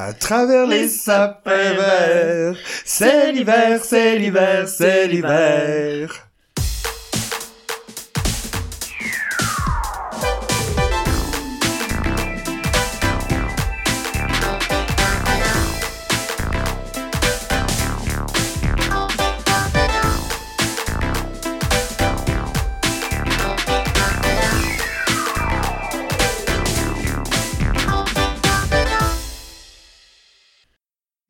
À travers les sapins verts, c'est l'hiver, c'est l'hiver, c'est l'hiver.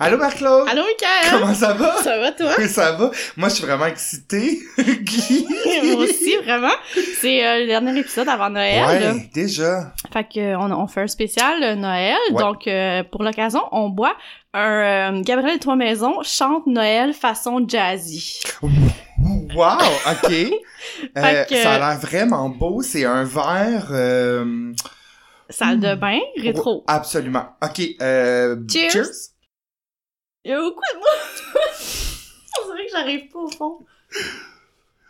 Allô Marc-Claude? Allô, Michael! Comment ça va? Ça va, toi? Oui, ça va. Moi, je suis vraiment excitée. Guy. Moi aussi, vraiment. C'est euh, le dernier épisode avant Noël. là. Ouais, déjà. Fait que euh, on, fait un spécial euh, Noël. Ouais. Donc, euh, pour l'occasion, on boit un euh, Gabriel et Trois Maisons chante Noël façon jazzy. Wow, ok. Que- Ça a l'air vraiment beau. C'est un verre... Salle de bain, rétro. Absolument. Ok. Euh, Cheers. Il y a beaucoup de monde. On dirait que j'arrive pas au fond.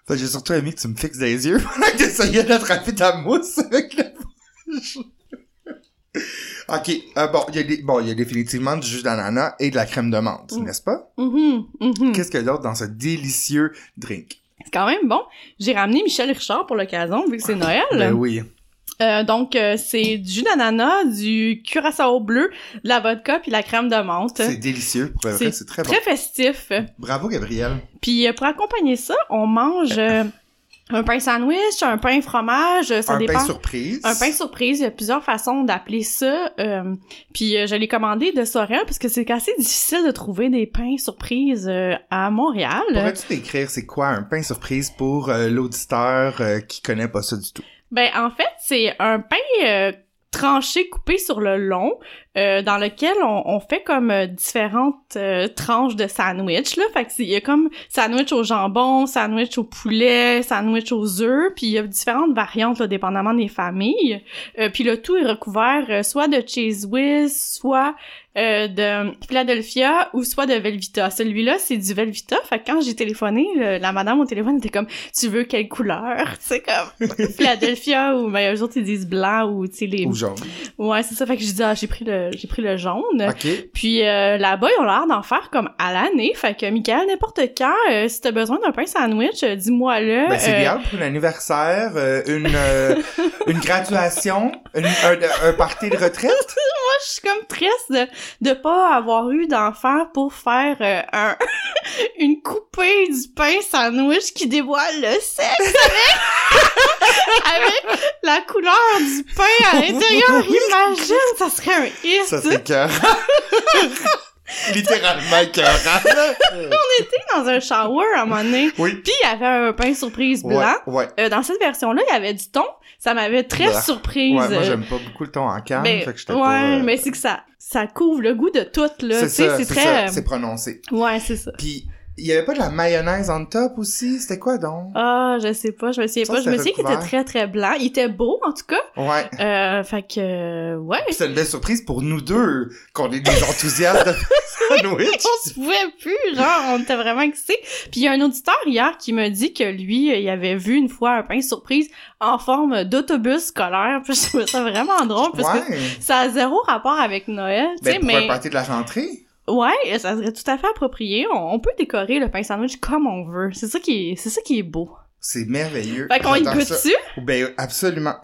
Que J'ai surtout aimé que tu me fixes des yeux pendant que t'essayais d'attraper ta mousse avec le Ok, euh, bon, il y, a des- bon, il y a définitivement du jus d'ananas et de la crème de menthe, Mm. n'est-ce pas? Mhm, mhm. Qu'est-ce qu'il y a d'autre dans ce délicieux drink? C'est quand même bon. J'ai ramené Michel Richard pour l'occasion, vu que c'est Noël. Ben oui. Euh, donc, euh, c'est du jus d'ananas, du curaçao bleu, de la vodka puis la crème de menthe. C'est délicieux. C'est très bon. Très festif. Bravo, Gabriel. Puis euh, pour accompagner ça, on mange euh, un pain sandwich, un pain fromage, ça un dépend. pain surprise. Un pain surprise, il y a plusieurs façons d'appeler ça. euh, puis euh, je l'ai commandé de Sorel parce que c'est assez difficile de trouver des pains surprises euh, à Montréal. Pourrais-tu décrire c'est quoi un pain surprise pour euh, l'auditeur qui connaît pas ça du tout? Ben en fait, c'est un pain euh, tranché coupé sur le long euh, dans lequel on, on fait comme euh, différentes euh, tranches de sandwich là fait que c'est- il y a comme sandwich au jambon sandwich au poulet sandwich aux œufs puis il y a différentes variantes là, dépendamment des familles Euh, puis le tout est recouvert euh, soit de cheese whiz soit euh, de Philadelphia ou soit de Velvita. Celui-là, c'est du Velvita. Fait que quand j'ai téléphoné, le- la madame au téléphone était comme « Tu veux quelle couleur? » C'est comme Philadelphia ou ben eux autres ils disent blanc ou tu sais les Ou jaune. ouais c'est ça fait que j'ai dit ah j'ai pris le j'ai pris le jaune. Puis euh, là-bas ils ont l'air d'en faire comme à l'année. Fait que Michael n'importe quand euh, si t'as besoin d'un pain sandwich euh, dis-moi le Ben, c'est idéal pour un anniversaire, une, une graduation, une- un, un party de retraite? moi je suis comme triste de de pas avoir eu d'enfant pour faire un une coupée du pain sandwich qui dévoile le sexe avec avec la couleur du pain à l'intérieur. Imagine ça serait un Ça, c'est cœur. Littéralement écœurant. on était dans un shower à un moment donné Oui. Puis il y avait un pain surprise blanc. Ouais, ouais. Euh, dans cette version-là, il y avait du thon. Ça m'avait très Bah. surprise. Ouais, moi, Euh, j'aime pas beaucoup le ton en canne, ben, fait que ouais, pas... euh, mais c'est que ça, ça couvre le goût de tout, là. c'est très... c'est prononcé. Ouais, c'est ça. Puis, il y avait pas de la mayonnaise en top aussi? C'était quoi donc? Ah, je sais pas, je me souviens Ça, pas. Je me souviens qu'il était très, très blanc. Il était beau, en tout cas. Ouais. Euh, fait que, euh, ouais. C'est une belle surprise pour nous deux, qu'on est des enthousiastes de sandwich. On se pouvait plus, genre, on était vraiment excités. Puis il y a un auditeur hier qui me dit que lui, il avait vu une fois un pain surprise en forme d'autobus scolaire. Puis je trouvais ça vraiment drôle, parce que Ouais. ça a zéro rapport avec Noël, tu Ben, sais, pour mais... un party de la rentrée. Ouais, ça serait tout à fait approprié. On, on peut décorer le pain sandwich comme on veut. C'est ça qui est, c'est ça qui est beau. C'est merveilleux. Fait qu'on y J'adore goûte ça. dessus. Ben, absolument.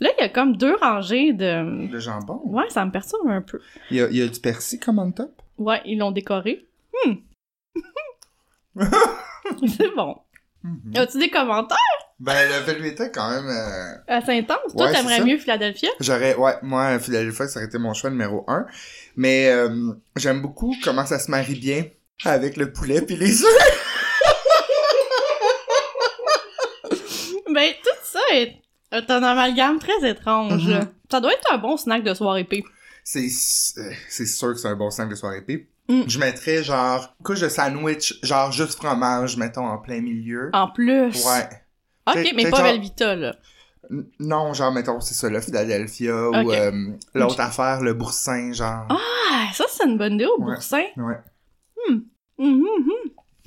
Là, il y a comme deux rangées de... Le jambon. Ouais, ça me perturbe un peu. Il y a, il y a du persil comme on top? Ouais, ils l'ont décoré. Hmm. C'est bon. Mhm. As-tu des commentaires? Ben, le Velveeta, quand même... euh, assez intenses? Toi, Ouais, c'est t'aimerais mieux Philadelphia? J'aurais, ouais, moi, Philadelphia, ça aurait été mon choix numéro un. Mais euh, j'aime beaucoup comment ça se marie bien avec le poulet puis les œufs. Ben, tout ça est un amalgame très étrange. Mhm. Ça doit être un bon snack de soirée épée. C'est, euh, c'est sûr que c'est un bon snack de soirée épée. Mm. Je mettrais genre couche de sandwich, genre juste fromage, mettons en plein milieu. En plus. Ouais. Ok, mais pas genre- Velvita, là. Non, genre mettons c'est ça, le Philadelphia ou euh, l'autre affaire, le boursin, genre. Ah, ça, c'est une bonne idée au Ouais. boursin. Ouais. Mhm, mhm.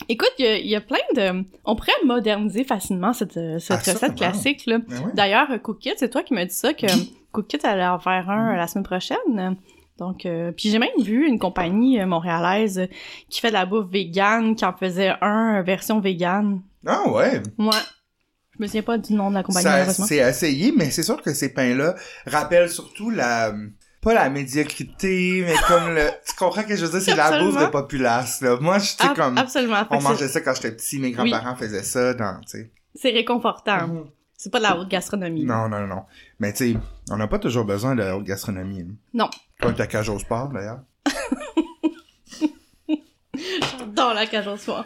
Écoute, il y y, a plein de... On pourrait moderniser facilement cette, euh, cette Ah, recette classique, là. Ben ouais. D'ailleurs, Cookit, c'est toi qui m'as dit ça, que Cookit allait en faire un euh, la semaine prochaine. Donc, euh, puis j'ai même vu une compagnie euh, montréalaise euh, qui fait de la bouffe végane, qui en faisait un euh, version végane. Ah ouais. Ouais. Je me souviens pas du nom de la compagnie, Ça, malheureusement. c'est essayé, mais c'est sûr que ces pains-là rappellent surtout la... Pas la médiocrité, mais comme le... Tu comprends que je veux dire, c'est la bouffe de populace, là. Moi, je sais Ab- comme... Absolument. On mangeait ça quand j'étais petit, mes grands-parents faisaient ça dans, tu sais. C'est réconfortant. Mhm. C'est pas de la haute gastronomie. Non, non, non. Mais tu sais, on n'a pas toujours besoin de la haute gastronomie. Non. Comme ta cage au sport, d'ailleurs. J'adore la cage au soir.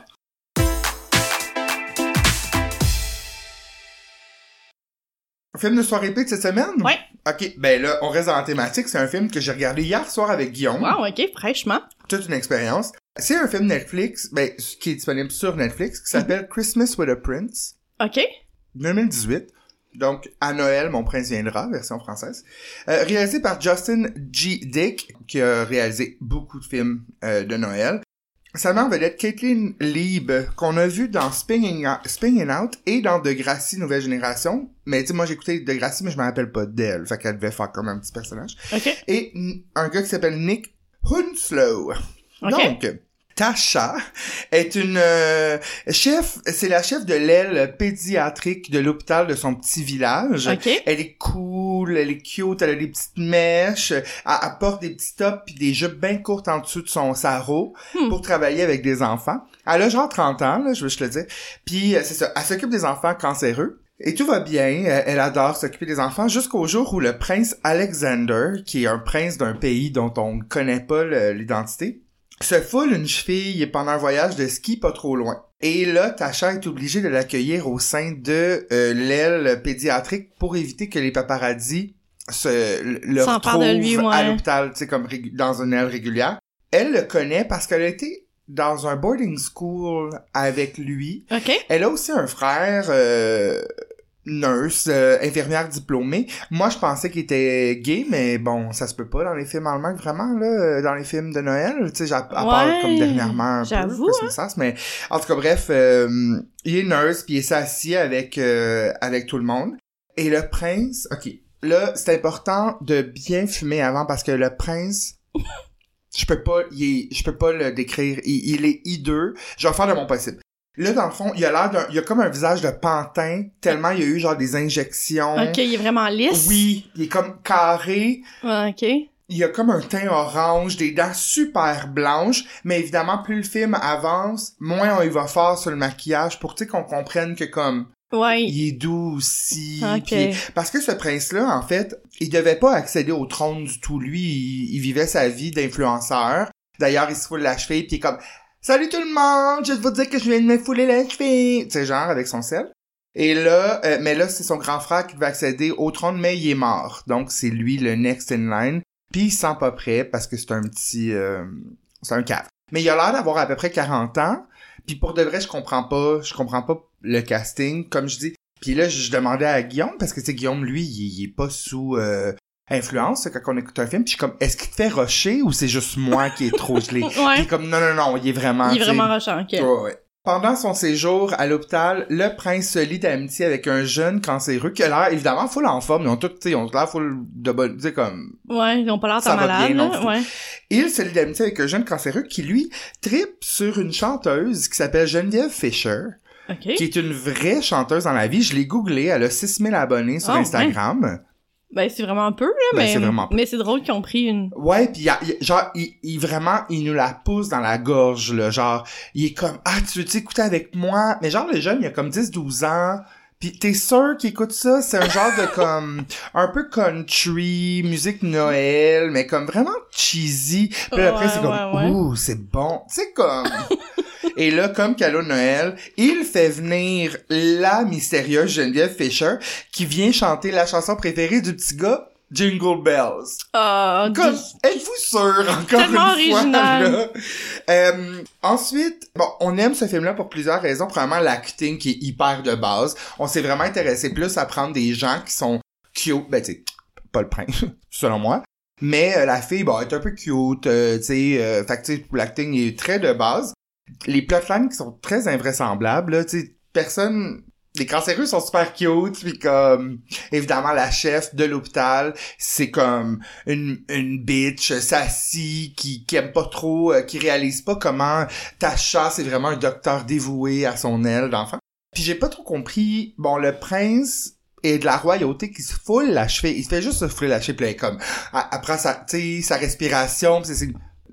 Film de soirée épique cette semaine? Ouais. Ok, ben là, on reste dans la thématique. C'est un film que j'ai regardé hier soir avec Guillaume. Wow, ok, fraîchement. Toute une expérience. C'est un film Netflix, ben, qui est disponible sur Netflix, qui s'appelle Christmas with a Prince, Ok. 2018. Donc, à Noël, mon prince viendra, version française. Euh, réalisé par Justin G. Dick, qui a réalisé beaucoup de films euh, de Noël. Sa mère vedette Caitlin Lieb, qu'on a vu dans Spinning Out, Spinning Out et dans Degrassi Nouvelle Génération. Mais tu moi j'ai écouté Degrassi, mais je me rappelle pas d'elle. Fait qu'elle devait faire comme un petit personnage. Ok. Et un gars qui s'appelle Nick Hunslow. Ok. Donc, Tasha est une euh, chef, c'est la chef de l'aile pédiatrique de l'hôpital de son petit village. Ok. Elle est cool, elle est cute, elle a des petites mèches, elle, elle porte des petits tops puis des jupes bien courtes en dessous de son sarrau Hmm. pour travailler avec des enfants. Elle a genre 30 ans, là, je veux juste le dire. Puis euh, c'est ça, elle s'occupe des enfants cancéreux. Et tout va bien, euh, elle adore s'occuper des enfants jusqu'au jour où le prince Alexander, qui est un prince d'un pays dont on ne connaît pas l'identité, se foule une cheville pendant un voyage de ski pas trop loin. Et là, Tasha est obligée de l'accueillir au sein de euh, l'aile pédiatrique pour éviter que les paparazzis se le retrouvent de lui, ouais. à l'hôpital, tu sais, comme dans une aile régulière. Elle le connaît parce qu'elle a été dans un boarding school avec lui. Elle a aussi un frère euh, nurse, euh, infirmière diplômée. Moi, je pensais qu'il était gay, mais bon, ça se peut pas dans les films allemands, vraiment, là, euh, dans les films de Noël, tu sais, comme dernièrement un peu, hein. Mais en tout cas, bref, euh, il est nurse, puis il est assis avec, euh, avec tout le monde. Et le prince, ok, là, c'est important de bien fumer avant, parce que le prince... Je peux pas, il est- je peux pas le décrire. Il, il est hideux. Je vais faire de mon possible. Là, dans le fond, il a l'air d'un, il a comme un visage de pantin, tellement il y a eu genre des injections. Ok, il est vraiment lisse? Oui, il est comme carré. Ouais, ok. Il a comme un teint orange, des dents super blanches, mais évidemment, plus le film avance, moins on y va fort sur le maquillage pour, tu sais, qu'on comprenne que comme, Ouais. il est doux aussi. Ok. puis- parce que ce prince-là, en fait, il devait pas accéder au trône du tout. Lui, il, il vivait sa vie d'influenceur. D'ailleurs, il se foule la cheville, puis il est comme « Salut tout le monde, juste vous dire que je viens de me fouler la cheville! » Tu sais, genre, avec son sel. Et là, euh, mais là, c'est son grand frère qui devait accéder au trône, mais il est mort. Donc, c'est lui le next in line. Puis il se sent pas prêt parce que c'est un petit... euh, c'est un cadre. Mais il a l'air d'avoir à peu près 40 ans. Puis pour de vrai, je comprends pas, je comprends pas le casting, comme je dis. Puis là, je, je demandais à Guillaume, parce que, tu sais, Guillaume, lui, il, il est pas sous euh, influence quand on écoute un film. Puis je suis comme, est-ce qu'il te fait rusher ou c'est juste moi qui est trop gelé? Ouais. est comme, non, non, non, il est vraiment... Il est vraiment rushant, ok. Ouais, ouais. Pendant son séjour à l'hôpital, le prince se lie d'amitié avec un jeune cancéreux qui a l'air évidemment full en forme. Ils ont tout, tu sais, ils ont l'air full de bonne, tu sais, comme, Ouais, ils ont pas l'air tant malades, bien, non, Ouais. il se lie d'amitié avec un jeune cancéreux qui, lui, tripe sur une chanteuse qui s'appelle Geneviève Fisher, Ok. qui est une vraie chanteuse dans la vie. Je l'ai googlé, elle a 6000 abonnés sur Oh, Instagram. Ben, c'est vraiment peu, là, Ben, mais... c'est vraiment peu. Mais c'est drôle qu'ils ont pris une... Ouais, pis y a- il y a- genre, il, il vraiment, il nous la pousse dans la gorge, là. Genre, il est comme, ah, tu veux écouter avec moi? Mais genre, le jeune, il a comme 10-12 ans. Pis t'es sûr qu'il écoute ça? C'est un genre de comme, un peu country, musique Noël, mais comme vraiment cheesy. Puis après, Ouais, c'est comme, ouais, ouais. ouh, c'est bon. C'est comme... Et là, comme cadeau de Noël, il fait venir la mystérieuse Geneviève Fisher qui vient chanter la chanson préférée du petit gars, Jingle Bells. Ah, du- êtes-vous sûr, encore Tellement une fois, original. là? Euh, ensuite, bon, on aime ce film-là pour plusieurs raisons. Premièrement, l'acting qui est hyper de base. On s'est vraiment intéressé plus à prendre des gens qui sont cute, ben, tu sais, pas le prince, selon moi. Mais euh, la fille, bon, elle est un peu cute, euh, tu sais, euh, l'acting est très de base. Les plotlines qui sont très invraisemblables, tu sais, personne les cancéreux sont super cute, puis comme évidemment la chef de l'hôpital, c'est comme une une bitch sassy qui qui aime pas trop, euh, qui réalise pas comment Tasha c'est vraiment un docteur dévoué à son aile d'enfant. Puis j'ai pas trop compris. Bon, le prince et de la royauté qui se foule la cheville. Il se fait juste se fouler la cheville, comme après sa, tu sa respiration, c'est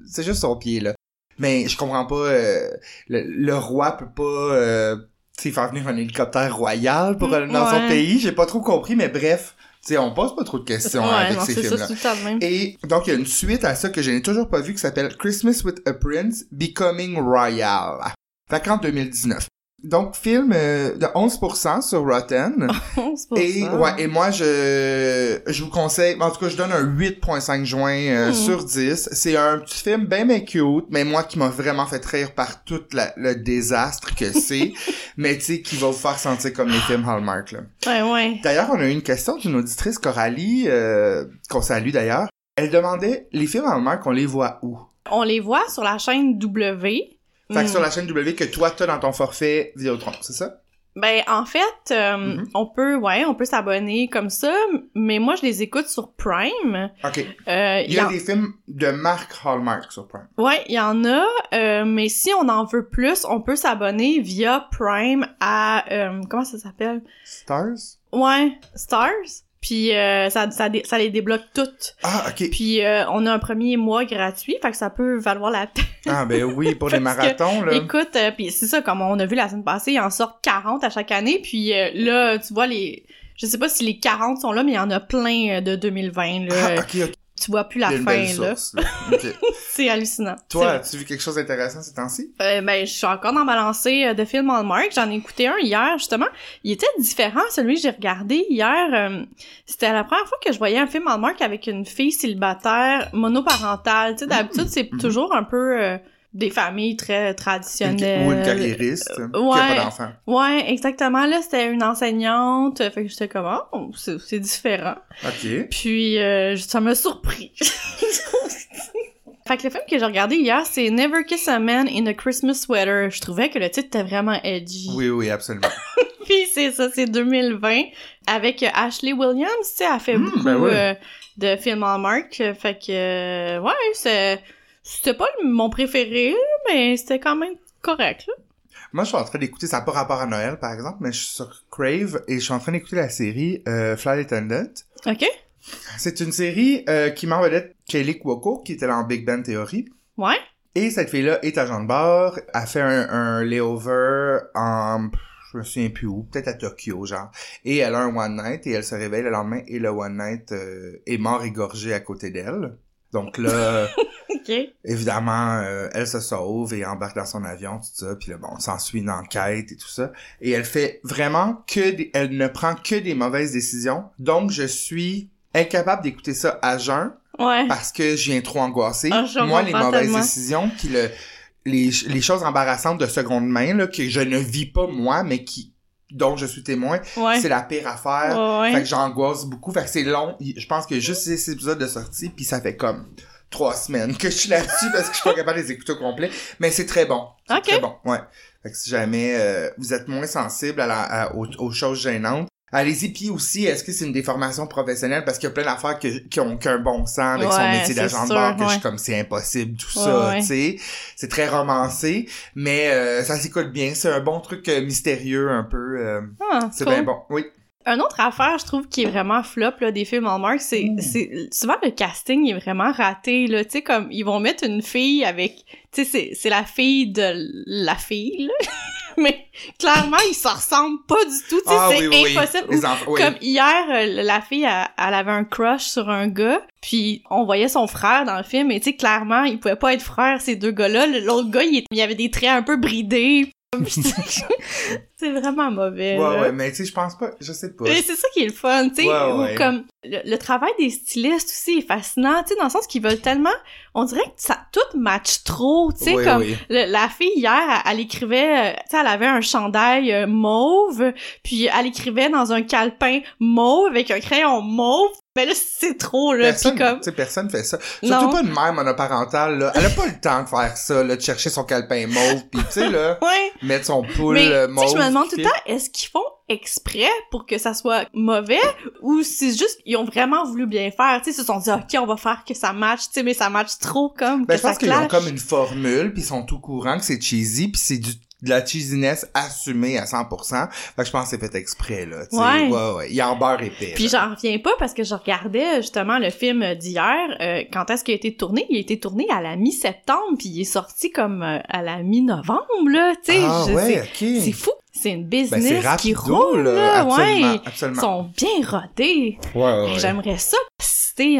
c'est juste son pied là. Mais je comprends pas. euh, le, le roi peut pas. Euh, faire venir un hélicoptère royal pour aller dans son pays. J'ai pas trop compris, mais bref. Tu sais, on pose pas trop de questions ouais, avec non, ces films-là. Et donc, il y a une suite à ça que je n'ai toujours pas vu qui s'appelle Christmas with a Prince Becoming Royal. Fait qu'en 2019. Donc, film euh, de 11% sur Rotten. C'est pour Et ça. ouais, et moi je je vous conseille, en tout cas je donne un 8.5 juin euh, Hmm. sur 10. C'est un petit film bien bien cute, mais moi qui m'a vraiment fait rire par tout la- le désastre que c'est, mais tu sais qui va vous faire sentir comme les films Hallmark là. Ouais, ouais. D'ailleurs, on a eu une question d'une auditrice Coralie euh, qu'on salue d'ailleurs. Elle demandait les films Hallmark, on les voit où? On les voit sur la chaîne W. Fait que Hmm. sur la chaîne W que toi t'as dans ton forfait Vidéotron, c'est ça? Ben, en fait, euh, Mhm. on peut, ouais, on peut s'abonner comme ça, mais moi, je les écoute sur Prime. OK. Euh, Il y a en- des films de marque Hallmark sur Prime. Ouais, il y en a, euh, mais si on en veut plus, on peut s'abonner via Prime à, comment ça s'appelle? Stars? Ouais, Stars. Puis euh, ça, ça, ça les débloque toutes. Ah, OK. Puis euh, on a un premier mois gratuit, fait que ça peut valoir la peine. Ah ben oui, pour les que, marathons, là. Écoute, euh, puis c'est ça, comme on a vu la semaine passée, il en sort 40 à chaque année, puis euh, là, tu vois, les... Je sais pas si les 40 sont là, mais il y en a plein euh, de 2020, là. Ah. Tu vois plus la fin, belle là. source, là. Ok. C'est hallucinant. Toi, as-tu vu quelque chose d'intéressant ces temps-ci? Euh, ben, je suis encore dans ma lancée euh, de films Hallmark. J'en ai écouté un hier, justement. Il était différent, celui que j'ai regardé hier. euh, C'était la première fois que je voyais un film Hallmark avec une fille célibataire monoparentale. Tu sais, d'habitude, c'est mhm. toujours un peu euh, des familles très traditionnelles. Ou une carriériste qui a ouais. pas d'enfant. Ouais, exactement. Là, c'était une enseignante. Fait que j'étais comme, oh, c'est c'est différent. Ok. Puis, euh, ça m'a surpris. fait que le film que j'ai regardé hier, c'est Never Kiss a Man in a Christmas Sweater. Je trouvais que le titre était vraiment edgy. Oui, oui, absolument. Puis c'est ça, c'est 2020. Avec Ashley Williams, tu sais, elle fait Hmm, beaucoup ben ouais. euh, de films Hallmark. Fait que, euh, ouais, c'est... C'était pas mon préféré, mais c'était quand même correct, là. Moi, je suis en train d'écouter, ça n'a pas rapport à Noël, par exemple, mais je suis sur Crave et je suis en train d'écouter la série euh, Flight Attendant. OK? C'est une série euh, qui m'en vedette Kelly Cuoco, qui était dans Big Bang Theory. Ouais? Et cette fille-là est agent de bord, a fait un, un layover en... Je me souviens plus où, peut-être à Tokyo, genre. Et elle a un one night et elle se réveille le lendemain et le one night euh, est mort égorgé à côté d'elle. Donc là, OK. évidemment, euh, elle se sauve et embarque dans son avion, tout ça. Puis là, bon, s'ensuit une enquête et tout ça. Et elle fait vraiment que des... Elle ne prend que des mauvaises décisions. Donc, je suis incapable d'écouter ça à jeun Ouais. parce que je viens trop angoissé. Ah, Moi, les mauvaises tellement. décisions, puis le, les, les choses embarrassantes de seconde main, là, que je ne vis pas moi, mais qui dont je suis témoin, Ouais. c'est la pire affaire. Ouais. Fait que j'angoisse beaucoup. Fait que c'est long. Je pense que juste six épisodes de sortie, puis ça fait comme trois semaines que je suis là-dessus parce que je suis pas capable de les écouter au complet. Mais c'est très bon. C'est Ok. Très bon, ouais. Fait que si jamais euh, vous êtes moins sensible à la, à- aux, aux choses gênantes, allez-y. Puis aussi, est-ce que c'est une déformation professionnelle? Parce qu'il y a plein d'affaires que- qui ont qu'un bon sens avec son métier d'agent de bord, que je suis comme c'est impossible, tout Ouais, ça, tu sais. C'est très romancé, mais euh, ça s'écoute bien. C'est un bon truc euh, mystérieux un peu. euh, Ah, c'est cool. bien bon. Oui. Un autre affaire, je trouve, qui est vraiment flop là, des films Hallmark, c'est, Ouh. c'est souvent le casting est vraiment raté là. Tu sais comme ils vont mettre une fille avec, tu sais c'est c'est la fille de la fille là. mais clairement ils se ressemblent pas du tout. Tu sais Ah c'est oui, oui, oui. impossible. Comme hier, euh, la fille, elle, elle avait un crush sur un gars, puis on voyait son frère dans le film, et tu sais, clairement, ils pouvaient pas être frères, ces deux gars-là. L'autre gars, il, il avait des traits un peu bridés. c'est vraiment mauvais. Ouais, là. ouais, mais tu sais, je pense pas, je sais pas. C'est ça qui est le fun, tu sais, Ouais, ou ouais. comme le, le travail des stylistes aussi est fascinant, tu sais, dans le sens qu'ils veulent tellement, on dirait que ça tout match trop, tu sais, comme le- la fille hier, elle, elle écrivait, euh, tu sais, elle avait un chandail euh, mauve, puis elle écrivait dans un calepin mauve avec un crayon mauve. Mais là, c'est trop, là, Personne, comme... personne fait ça. Non. Surtout pas une mère monoparentale, là. Elle a pas le temps de faire ça, là, de chercher son calepin mauve, pis tu sais, là, Ouais, mettre son poule mais euh, tu mauve. sais, je me demande tout le temps, est-ce qu'ils font exprès pour que ça soit mauvais ou c'est juste ils ont vraiment voulu bien faire, tu sais, ils se sont dit OK, on va faire que ça match, tu sais, mais ça match trop comme Ben, que je pense qu'ils ont comme une formule, puis ils sont tout courant que c'est cheesy, puis c'est du de la cheesiness assumée à 100%. Fait que je pense que c'est fait exprès, là. tu sais. Ouais. ouais, ouais. Il y a en beurre épais. Puis j'en reviens pas parce que je regardais justement le film d'hier. euh, quand est-ce qu'il a été tourné? Il a été tourné à la mi-septembre, puis il est sorti comme euh, à la mi-novembre, là, tu sais. Ah ouais, ok. C'est fou. C'est une Ben, business qui rapido, roule, là. là, Absolument, ouais. Ils absolument. sont bien rodés. Ouais, ouais, ouais. J'aimerais ça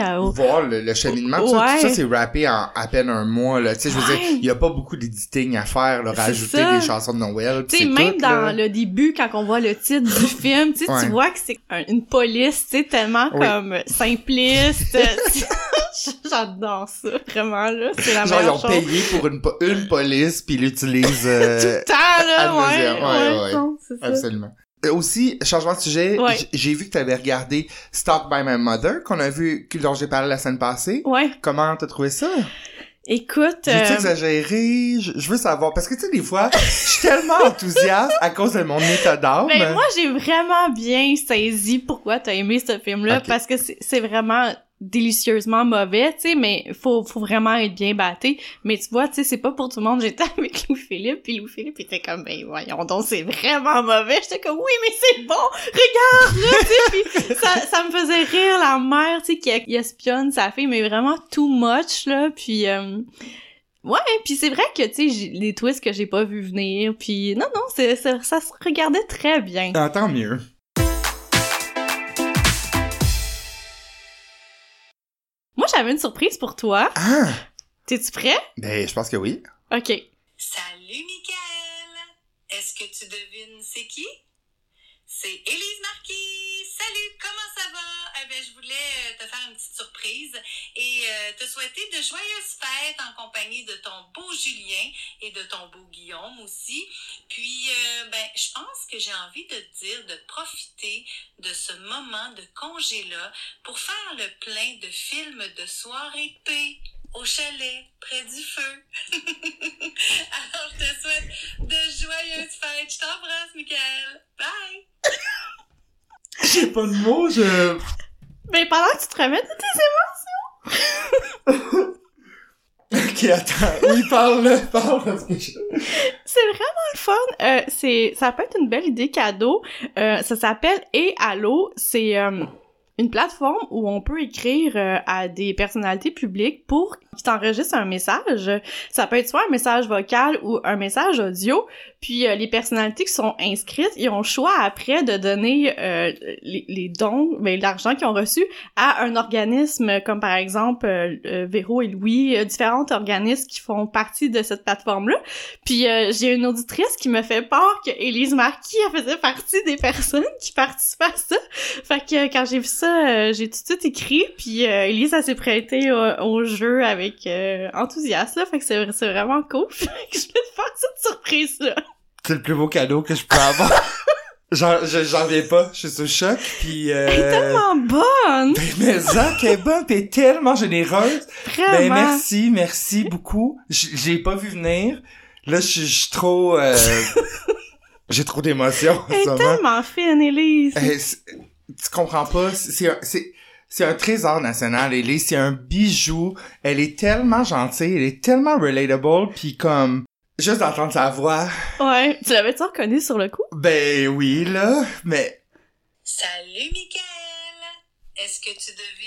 à... voir le, le cheminement. tout ça, Ouais. Tout ça, c'est rappé en à peine un mois, là. Tu sais, je veux Ouais. dire, il y a pas beaucoup d'editing à faire, là. Rajouter ça. des chansons de Noël. Tu sais, même dans le début, quand on voit le titre du film, tu sais, Ouais. tu vois que c'est un- une police, tu sais, tellement Oui. comme simpliste. J'adore ça, vraiment, là. C'est la Genre, ils meilleure ont chose. payé pour une, po- une police, puis ils l'utilisent euh, Tout le temps, là, ad ouais. Ouais, ouais. Absolument. Euh, Aussi, changement de sujet, Ouais. j'ai vu que tu avais regardé Stalked by My Mother, qu'on a vu, dont j'ai parlé la semaine passée. Ouais, Comment t'as trouvé ça? écoute, J'ai-tu euh, exagéré? Je, je veux savoir. Parce que, tu sais, des fois, je suis tellement enthousiaste à cause de mon état d'âme. ben, moi, j'ai vraiment bien saisi pourquoi t'as aimé ce film-là, parce que c'est vraiment délicieusement mauvais, tu sais, mais faut, faut vraiment être bien batté. Mais tu vois, tu sais, c'est pas pour tout le monde. J'étais avec Louis-Philippe, puis Louis-Philippe était comme, ben voyons donc, c'est vraiment mauvais. J'étais comme, oui, mais c'est bon, regarde, là, tu sais, ça, ça me faisait rire la mère, tu sais, qui, espionne sa fille, mais vraiment too much, là, puis... euh, Ouais, puis c'est vrai que, tu sais, les twists que j'ai pas vu venir, puis non, non, c'est, c'est- ça se regardait très bien. Ah, tant mieux. J'avais une surprise pour toi. Ah! T'es-tu prêt? Ben, je pense que oui. OK. Salut Michael! Est-ce que tu devines c'est qui? C'est Élise Marquis! Salut, comment ça va? Je voulais euh, te faire une petite surprise et euh, te souhaiter de joyeuses fêtes en compagnie de ton beau Julien et de ton beau Guillaume aussi. Puis, euh, ben, je pense que j'ai envie de te dire de profiter de ce moment de congé-là pour faire le plein de films de soirée paix au chalet près du feu. Alors, je te souhaite de joyeuses fêtes. Je t'embrasse, Michael. Bye! J'ai pas de mots, je... Mais pendant que tu te remets de tes Ok, attends. Oui, parle, parle. C'est vraiment le fun. Euh, c'est, ça peut être une belle idée cadeau. Euh, ça s'appelle Et Allo. C'est euh, une plateforme où on peut écrire euh, à des personnalités publiques pour qu'ils t'enregistrent un message. Ça peut être soit un message vocal ou un message audio. Puis euh, les personnalités qui sont inscrites, ils ont le choix après de donner euh, les, les dons, mais l'argent qu'ils ont reçu à un organisme comme par exemple euh, euh, Véro et Louis, différents organismes qui font partie de cette plateforme-là. Puis euh, j'ai une auditrice qui me fait part que Élise Marquis faisait partie des personnes qui participaient à ça. Fait que quand j'ai vu ça, euh, j'ai tout de suite écrit. Puis Élise elle s'est prêtée au, au jeu avec euh, enthousiasme. Là, fait que c'est c'est vraiment cool. Fait que je vais te faire cette surprise là. C'est le plus beau cadeau que je peux avoir. J'en, je- j'en viens pas. Je suis sous choc, puis euh... Elle est tellement bonne, Ben, mais Zach, est bonne, t'es tellement généreuse. vraiment. Ben, merci, merci beaucoup. J'ai pas vu venir. Là, je suis- trop... euh, J'ai trop d'émotions Elle est tellement fine, Élise. Eh, tu comprends pas, c'est, c'est un trésor national, Ellie, c'est un bijou. Elle est tellement gentille, elle est tellement relatable, puis comme, juste d'entendre sa voix, Ouais. Tu l'avais-tu reconnu sur le coup? ben oui, là, mais Salut, Michael! Est-ce que tu qui?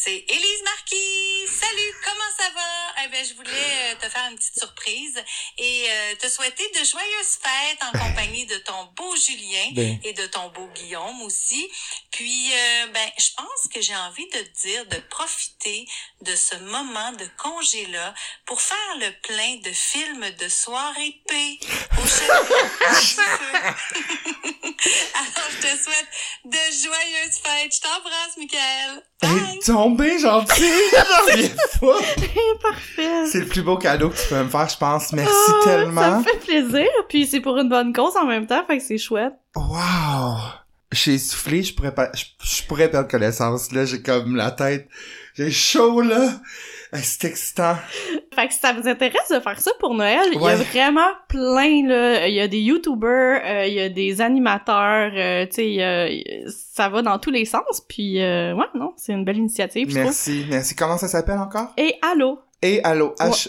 C'est Élise Marquis! Salut, comment ça va? Eh ben, je voulais euh, te faire une petite surprise et euh, te souhaiter de joyeuses fêtes en compagnie de ton beau Julien Ben. et de ton beau Guillaume aussi. Puis, euh, ben, je pense que j'ai envie de te dire de profiter de ce moment de congé-là pour faire le plein de films de soirée paix au. Alors, je te souhaite de joyeuses fêtes. Je t'embrasse, Michael. Bye! Est tombée gentille, j'en reviens pas. Parfait. C'est le plus beau cadeau que tu peux me faire, je pense. Merci Ah, Ça tellement. me fait plaisir, puis c'est pour une bonne cause en même temps, fait que c'est chouette. Wow! J'ai essoufflé, je pourrais pas, je, je pourrais perdre connaissance, là, j'ai comme la tête, j'ai chaud, là. C'est excitant. Fait que si ça vous intéresse de faire ça pour Noël, il y Ouais. a vraiment plein, là. Il y a des YouTubers, euh, il y a des animateurs, euh, tu sais, ça va dans tous les sens. Puis, euh, ouais, non, c'est une belle initiative. Merci, merci. Comment ça s'appelle encore? Et Allo, Et allô, H...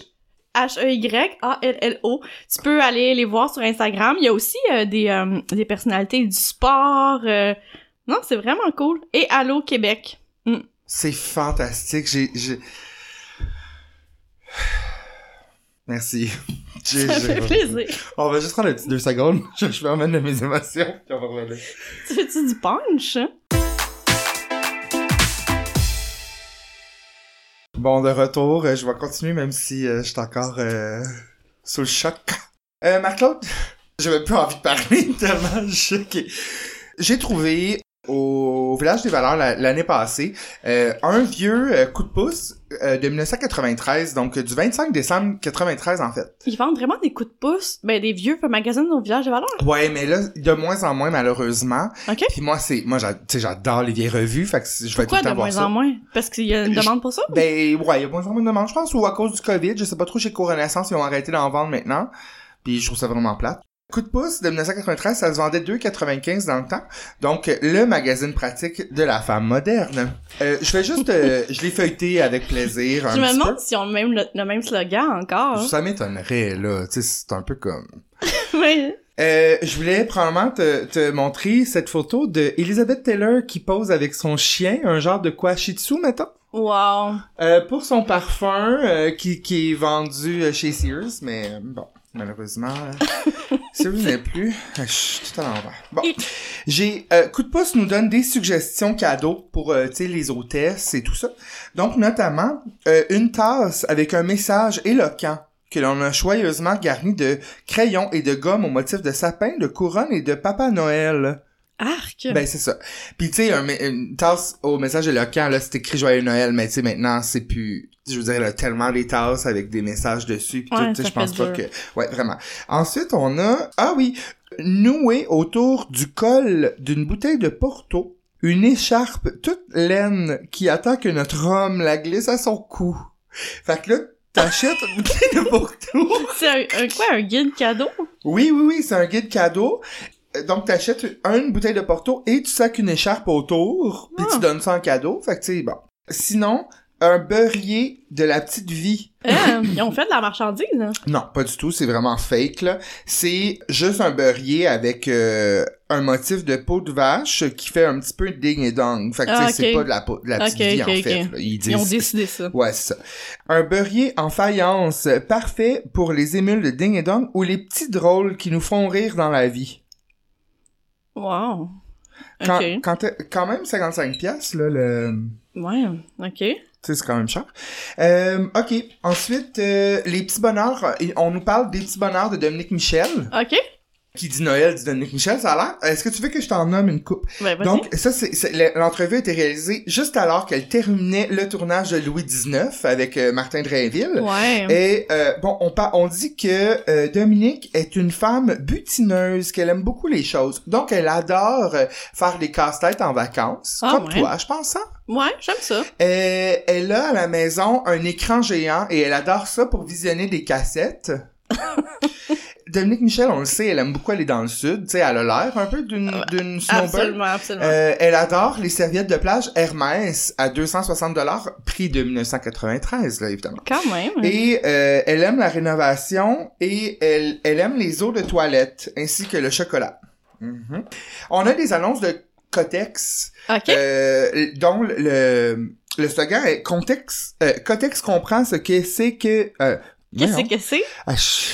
H-E-Y-A-L-L-O. Tu peux aller les voir sur Instagram. Il y a aussi des, des personnalités du sport. Non, c'est vraiment cool. Et Allo Québec. C'est fantastique. J'ai... Merci. Ça fait plaisir. On va juste prendre un petit deux secondes. Je, je vais de mes émotions. Puis on va revenir. Tu fais-tu du punch? Bon, de retour, euh, je vais continuer même si euh, je suis encore euh, sous le choc. Euh, Marc-Claude, j'avais plus envie de parler tellement je suis choqué. J'ai trouvé au Village des Valeurs la- l'année passée euh, un vieux euh, coup de pouce euh, de 1993, donc du 25 décembre 93 en fait. Ils vendent vraiment des coups de pouce. Ben, des vieux magazines au village de valeur. Ouais, mais là, de moins en moins malheureusement. OK. Puis moi, c'est, moi, j'adore les vieilles revues, fait que je vais tout Pourquoi le temps de moins ça. en moins? Parce qu'il y a une demande pour ça? Ben, ouais, il y a moins en moins de demandes, je pense, ou à cause du COVID, je sais pas trop, chez Co-Renaissance, ils ont arrêté d'en vendre maintenant. Puis je trouve ça vraiment plate. Coup de pouce de 1993, ça se vendait 2,95 dans le temps. Donc, le magazine pratique de la femme moderne. Euh, je vais juste, euh, je l'ai feuilleté avec plaisir un Je me demande s'ils ont même le, le même slogan encore. Ça m'étonnerait, là. Tu sais, c'est un peu comme... Oui. Euh, je voulais probablement te, te montrer cette photo de Elizabeth Taylor qui pose avec son chien, un genre de quoi shih tzu, mettons. Wow. Euh, pour son parfum euh, qui, qui est vendu euh, chez Sears, mais bon, malheureusement, euh, Sears n'est plus. Euh, Je suis tout à l'envers. Bon, j'ai euh, Coup de pouce nous donne des suggestions cadeaux pour euh, tu sais les hôtesses et tout ça. Donc notamment euh, une tasse avec un message éloquent que l'on a joyeusement garni de crayons et de gomme au motif de sapin, de couronne et de Papa Noël. Arc. Ben c'est ça. Puis tu sais un une tasse au message éloquent là, c'est écrit joyeux Noël, mais tu sais maintenant c'est plus je veux dire a tellement des tasses avec des messages dessus Ouais, tout, je pense pas que ouais vraiment. Ensuite on a ah oui, noué autour du col d'une bouteille de Porto une écharpe toute laine qui attend que notre homme la glisse à son cou. Fait que là t'achètes une bouteille de Porto. C'est un, un quoi, un guide cadeau? Oui, oui, oui, c'est un guide cadeau. Euh, Donc, t'achètes une bouteille de Porto et tu sacs une écharpe autour, puis Ah. tu donnes ça en cadeau. Fait que, tu sais, bon. Sinon, un beurrier de la petite vie. Euh, ils ont fait de la marchandise, hein? Non, pas du tout, c'est vraiment fake, là. C'est juste un beurrier avec euh, un motif de peau de vache qui fait un petit peu ding et dong. Fait que, Ah, c'est pas de la, peau- de la petite vie, en fait. là. Ils disent... Ils ont décidé ça. Ouais, c'est ça. Un beurrier en faïence, parfait pour les émules de ding et dong ou les petits drôles qui nous font rire dans la vie. Wow. Quand, quand, quand même 55 pièces là, le... Ouais, ok. Sais, c'est quand même cher. Euh, ok. Ensuite, euh, les petits bonheurs. On nous parle des petits bonheurs de Dominique Michel. Ok. Qui dit Noël, dit Dominique Michel, ça a l'air. Est-ce que tu veux que je t'en nomme une coupe? Ben. Donc, ça, c'est, c'est- le- l'entrevue a été réalisée juste alors qu'elle terminait le tournage de Louis XIX avec euh, Martin Drainville. ouais. Et euh, bon, on, on dit que euh, Dominique est une femme butineuse, qu'elle aime beaucoup les choses. Donc, elle adore euh, faire des casse-têtes en vacances, Ah, comme ouais. toi, je pense. Hein? Ouais, j'aime ça. Euh, elle a à la maison un écran géant et elle adore ça pour visionner des cassettes. Dominique Michel, on le sait, elle aime beaucoup aller dans le sud. Tu sais, elle a l'air un peu d'une d'une snowbird. Absolument, absolument. Euh, elle adore les serviettes de plage Hermès à 260 dollars, prix de 1993, là, évidemment. Quand même. Et euh, elle aime la rénovation et elle, elle aime les eaux de toilette ainsi que le chocolat. Mhm. On a des annonces de Cotex ok. euh, dont le, le slogan est Contex, euh, Cotex comprend ce que c'est que... Euh, Qu'est-ce que c'est? Ah, je...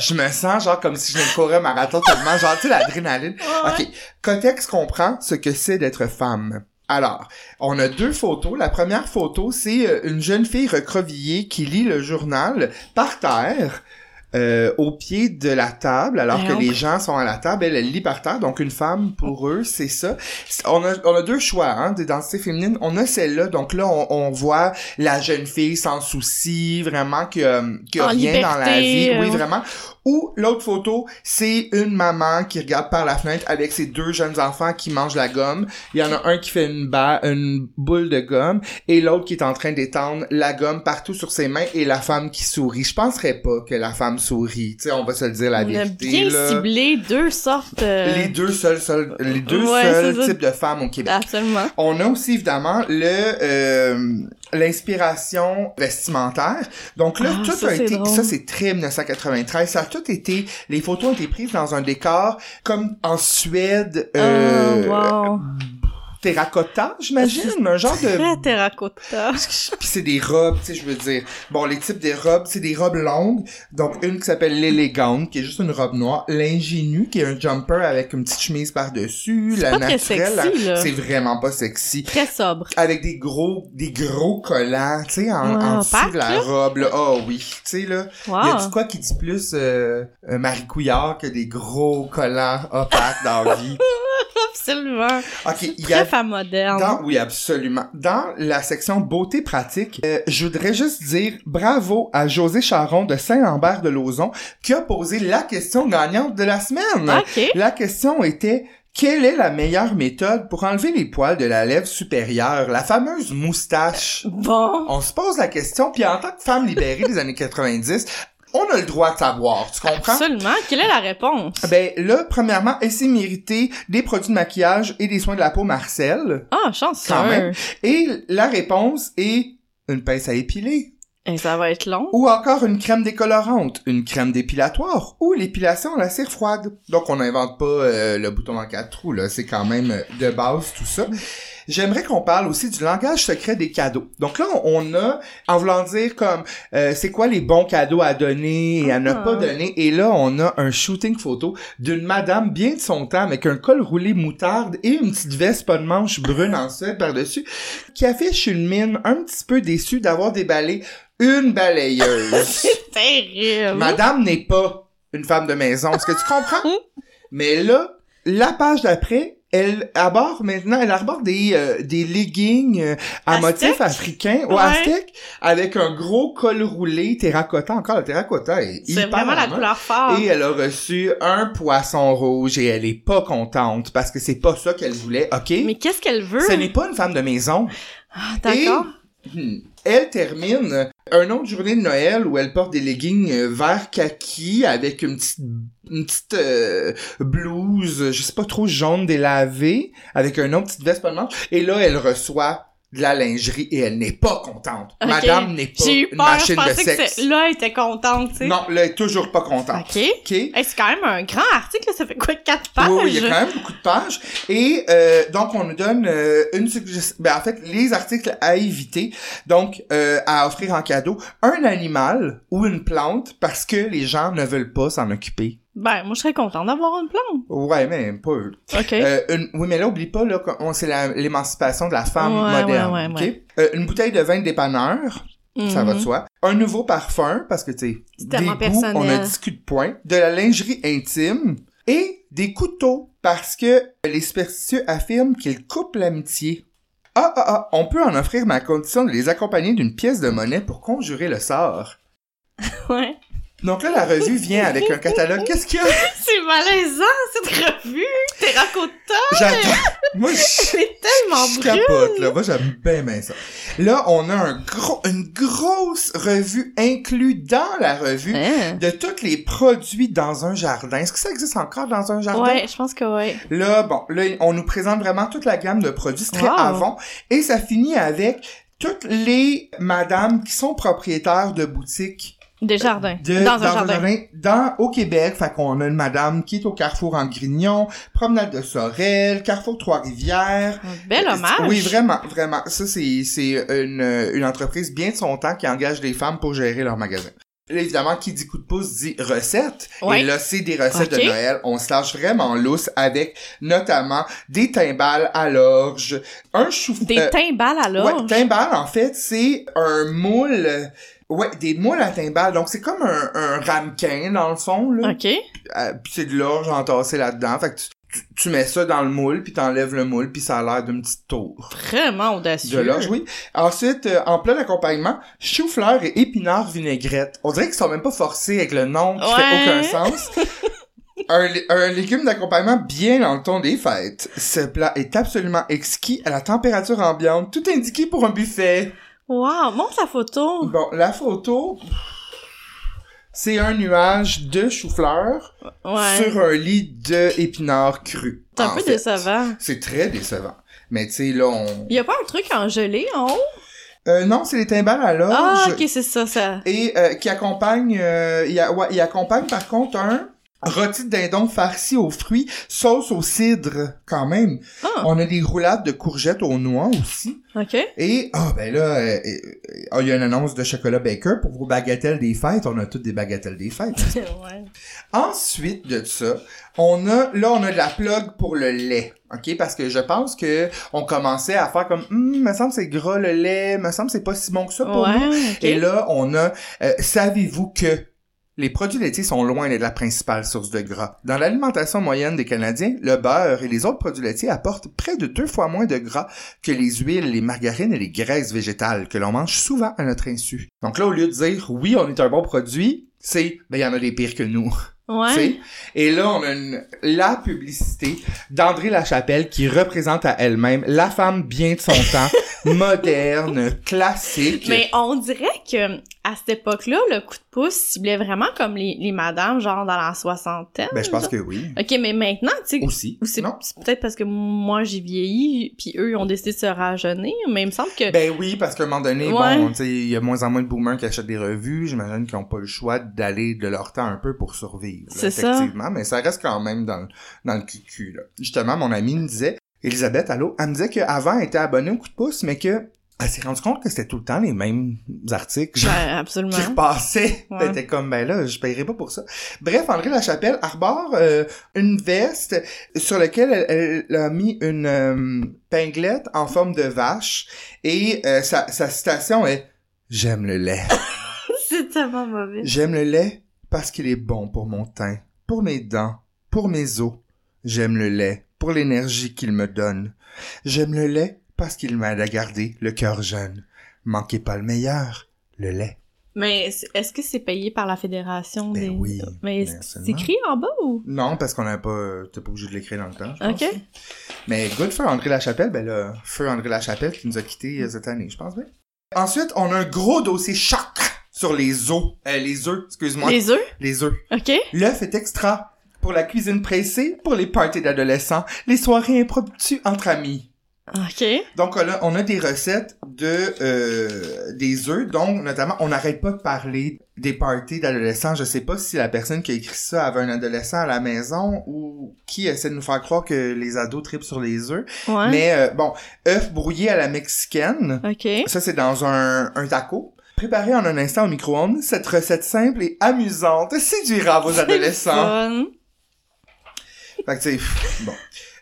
je me sens genre comme si je de courir un marathon tellement, genre, tu sais, l'adrénaline. Ouais. Ok, Cotex comprend ce que c'est d'être femme. Alors, on a deux photos. La première photo, c'est euh, une jeune fille recroquevillée qui lit le journal par terre. Euh, au pied de la table, alors que Voyons. les gens sont à la table, elle, elle lit par terre, donc une femme pour eux, c'est ça. On a, on a deux choix, hein, d'identité féminine. On a celle-là, donc là, on, on voit la jeune fille sans souci, vraiment que, euh, que En rien dans la vie. Oui, euh, vraiment. Ou l'autre photo, c'est une maman qui regarde par la fenêtre avec ses deux jeunes enfants qui mangent la gomme. Il y en a un qui fait une, ba une boule de gomme et l'autre qui est en train d'étendre la gomme partout sur ses mains et la femme qui sourit. Je penserais pas que la femme sourit. Tu sais, on va se le dire la On a vérité. bien là. ciblé deux sortes. euh, Les deux seuls, seuls- les deux Ouais, seuls types de femmes au Québec. Absolument. On a aussi évidemment le euh, l'inspiration vestimentaire. Donc là, Ah, tout ça, a été drôle. ça c'est très 1993, ça a tout été les photos ont été prises dans un décor comme en Suède euh, oh, wow. Terracotta, j'imagine, un genre de Très terracotta. puis c'est des robes, tu sais, je veux dire. Bon, les types des robes, c'est des robes longues. Donc, une qui s'appelle l'élégante, qui est juste une robe noire. L'ingénue, qui est un jumper avec une petite chemise par-dessus. C'est La pas naturelle, la- c'est vraiment pas sexy. Très sobre. Avec des gros, des gros collants, tu sais, en, dessous patte, de la là. robe, là. Oh oui, tu sais, là. Wow. Y a du quoi qui dit plus euh, euh, Marie Couillard que des gros collants opaques dans la vie? Absolument. Ok, il y a femme moderne. dans, oui, absolument. Dans la section beauté pratique, euh, je voudrais juste dire bravo à José Charon de Saint-Lambert de Lauzon qui a posé la question gagnante de la semaine. OK. La question était quelle est la meilleure méthode pour enlever les poils de la lèvre supérieure, la fameuse moustache? Bon. On se pose la question, puis en tant que femme libérée des années 90, on a le droit de savoir, tu comprends? Absolument. Quelle est la réponse? Ben là, premièrement, elle s'est des produits de maquillage et des soins de la peau Marcel? Ah, chanceux. Quand même. Et la réponse est une pince à épiler. Et ça va être long. Ou encore une crème décolorante, une crème dépilatoire ou l'épilation à la cire froide. Donc on n'invente pas euh, le bouton en quatre trous, là. C'est quand même euh, de base tout ça. J'aimerais qu'on parle aussi du langage secret des cadeaux. Donc là, on a, en voulant dire comme, euh, c'est quoi les bons cadeaux à donner et à ne Ah. pas donner. Et là, on a un shooting photo d'une madame bien de son temps avec un col roulé moutarde et une petite veste pas de manche brune en suède par-dessus qui affiche une mine un petit peu déçue d'avoir déballé une balayeuse. C'est terrible. Madame n'est pas une femme de maison. Est-ce que tu comprends? Mais là, la page d'après, elle aborde maintenant, elle arbore des, euh, des leggings euh, à Aztèques? motifs africains ou Ouais. aztèques avec un gros col roulé terracotta. Encore, le terracotta est hyper vraiment la couleur forte. Et elle a reçu un poisson rouge et elle est pas contente parce que c'est pas ça qu'elle voulait, ok? Mais qu'est-ce qu'elle veut? Ce n'est pas une femme de maison. Ah, d'accord. Hmm. Elle termine un autre journée de Noël où elle porte des leggings euh, vert kaki avec une petite une petite euh, blouse, je sais pas trop jaune délavée, avec un autre petite veste pas de manche. Et là, elle reçoit de la lingerie et elle n'est pas contente. Madame n'est pas J'ai eu une peur. Je machine de pensais sexe. là, elle était contente, tu sais. Non, là, elle est toujours pas contente. OK. OK? Hey, c'est quand même un grand article, ça fait quoi, quatre pages? Oui, oui, il y a quand même beaucoup de pages. Et euh, donc, on nous donne euh, une suggestion... Ben, en fait, les articles à éviter. Donc, euh, à offrir en cadeau, un animal ou une plante parce que les gens ne veulent pas s'en occuper. Ben, moi, je serais contente d'avoir une plante. Ouais, mais pas eux. OK. Euh, une- oui, mais là, oublie pas, là, c'est l'émancipation de la femme Ouais, moderne. ouais, ouais. Euh, une bouteille de vin dépanneur, ça va de Mhm. soi. Un nouveau parfum, parce que, tu sais, des goûts, personnel. on a discuté de points. De la lingerie intime et des couteaux, parce que les superstitieux affirment qu'ils coupent l'amitié. Ah, ah, ah, on peut en offrir, mais à condition de les accompagner d'une pièce de monnaie pour conjurer le sort. Ouais. Donc là, la revue vient avec un catalogue. Qu'est-ce qu'il y a? C'est malaisant, cette revue. Terracotta. J'adore. Moi, je... C'est tellement Je capote, là. Moi, j'aime bien, bien ça. Là, on a un gros, une grosse revue inclue dans la revue Hein? de tous les produits dans un jardin. Est-ce que ça existe encore dans un jardin? Ouais, je pense que ouais. Là, bon, là, on nous présente vraiment toute la gamme de produits. C'est très Wow. avant. Et ça finit avec toutes les madames qui sont propriétaires de boutiques Des jardins. de, dans, un jardin. dans, au Québec. Fait qu'on a une madame qui est au Carrefour en Grignon, Promenade de Sorel, Carrefour Trois-Rivières. Un bel hommage. Oui, vraiment, vraiment. Ça, c'est, c'est une, une entreprise bien de son temps qui engage des femmes pour gérer leur magasin. Là, évidemment, qui dit coup de pouce dit recette. Ouais. Et là, c'est des recettes de Noël. On se lâche vraiment lousse avec notamment des timbales à l'orge, un chou... Des euh, timbales à l'orge? Ouais, timbale, en fait, c'est un moule... Ouais, des moules à timbales. Donc, c'est comme un, un ramequin, dans le fond, là. OK. Euh, puis c'est de l'orge entassé là-dedans. Fait que tu, tu, tu mets ça dans le moule, puis t'enlèves le moule, puis ça a l'air d'une petite tour. Vraiment audacieux. De l'orge, oui. Ensuite, euh, en plat d'accompagnement, chou-fleur et épinards vinaigrette. On dirait qu'ils sont même pas forcés avec le nom qui Ouais. fait aucun sens. un, un légume d'accompagnement bien dans le ton des fêtes. Ce plat est absolument exquis à la température ambiante, tout indiqué pour un buffet. Wow, montre la photo. Bon, la photo, c'est un nuage de chou-fleur Ouais. sur un lit de épinards crus. C'est un peu fait. décevant. C'est très décevant. Mais tu sais, là, on... Y a pas un truc en gelée en haut? Euh, non, c'est les timbales à l'orge. Ah, ok, c'est ça, ça. Et euh, qui accompagne, euh, il, a- ouais, il accompagne par contre un rôti de dindon farci aux fruits, sauce au cidre quand même. Ah, On a des roulades de courgettes aux noix aussi. ok. Et, ah ben là, euh, euh, ah, il y a une annonce de chocolat Baker pour vos bagatelles des fêtes. On a toutes des bagatelles des fêtes. ouais. Ensuite de ça, on a, là, on a de la plug pour le lait. OK? Parce que je pense que on commençait à faire comme, hum, me semble que c'est gras le lait, me semble que c'est pas si bon que ça pour nous. Ouais, ok. Et là, on a, euh, savez-vous que les produits laitiers sont loin d'être la principale source de gras. Dans l'alimentation moyenne des Canadiens, le beurre et les autres produits laitiers apportent près de deux fois moins de gras que les huiles, les margarines et les graisses végétales que l'on mange souvent à notre insu. Donc là, au lieu de dire oui, on est un bon produit, c'est ben il y en a des pires que nous. tu Ouais. sais? Et là, on a une- la publicité d'André Lachapelle qui représente à elle-même la femme bien de son temps, moderne, classique. Mais on dirait que à cette époque-là, le coup de pouce ciblait vraiment comme les, les madames, genre dans la soixantaine. Ben, je pense que oui. Ok, mais maintenant, tu sais, Aussi. ou c'est Non? c'est peut-être parce que moi j'ai vieilli, puis eux ils ont décidé de se rajeunir, mais il me semble que Ben oui, parce qu'à un moment donné, Ouais. bon, tu sais, il y a moins en moins de boomers qui achètent des revues. J'imagine qu'ils n'ont pas le choix d'aller de leur temps un peu pour survivre. C'est ça. Effectivement, mais ça reste quand même dans, le- dans le cul là. Justement, mon ami me disait, Elisabeth, allô, elle me disait qu'avant, elle était abonnée au coup de pouce, mais que elle s'est rendue compte que c'était tout le temps les mêmes articles. genre, Ben, absolument. qui repassaient. Ouais. Elle était comme, ben là, je paierai pas pour ça. Bref, André Lachapelle arbore euh, une veste sur laquelle elle, elle a mis une euh, pinglette en forme de vache et euh, sa, sa citation est « J'aime le lait. c'est tellement mauvais. J'aime le lait parce qu'il est bon pour mon teint, pour mes dents, pour mes os. J'aime le lait pour l'énergie qu'il me donne. J'aime le lait parce qu'il m'aide à garder le cœur jeune. Manquez pas le meilleur, le lait. » Mais est-ce que c'est payé par la fédération Ben des oui, Mais c'est écrit en bas ou? Non, parce qu'on n'a pas, t'es pas obligé de l'écrire dans le temps, je pense. Ok. Mais good for André Lachapelle, ben là, feu André Lachapelle qui nous a quittés euh, cette année, je pense bien. Ensuite, on a un gros dossier choc sur les os, euh, les œufs, excuse-moi, les, Les œufs œufs. Ok. L'œuf est extra pour la cuisine pressée, pour les parties d'adolescents, les soirées impromptues entre amis. Ok. Donc là, on a des recettes de euh, des œufs, donc notamment, on n'arrête pas de parler des parties d'adolescents. Je sais pas si la personne qui a écrit ça avait un adolescent à la maison ou qui essaie de nous faire croire que les ados tripent sur les œufs. Ouais. Mais euh, bon, œufs brouillés à la mexicaine, Ok. ça c'est dans un, un taco. Préparé en un instant au micro-ondes, cette recette simple et amusante séduira vos adolescents. Fun. Fait que tu sais, pff, bon.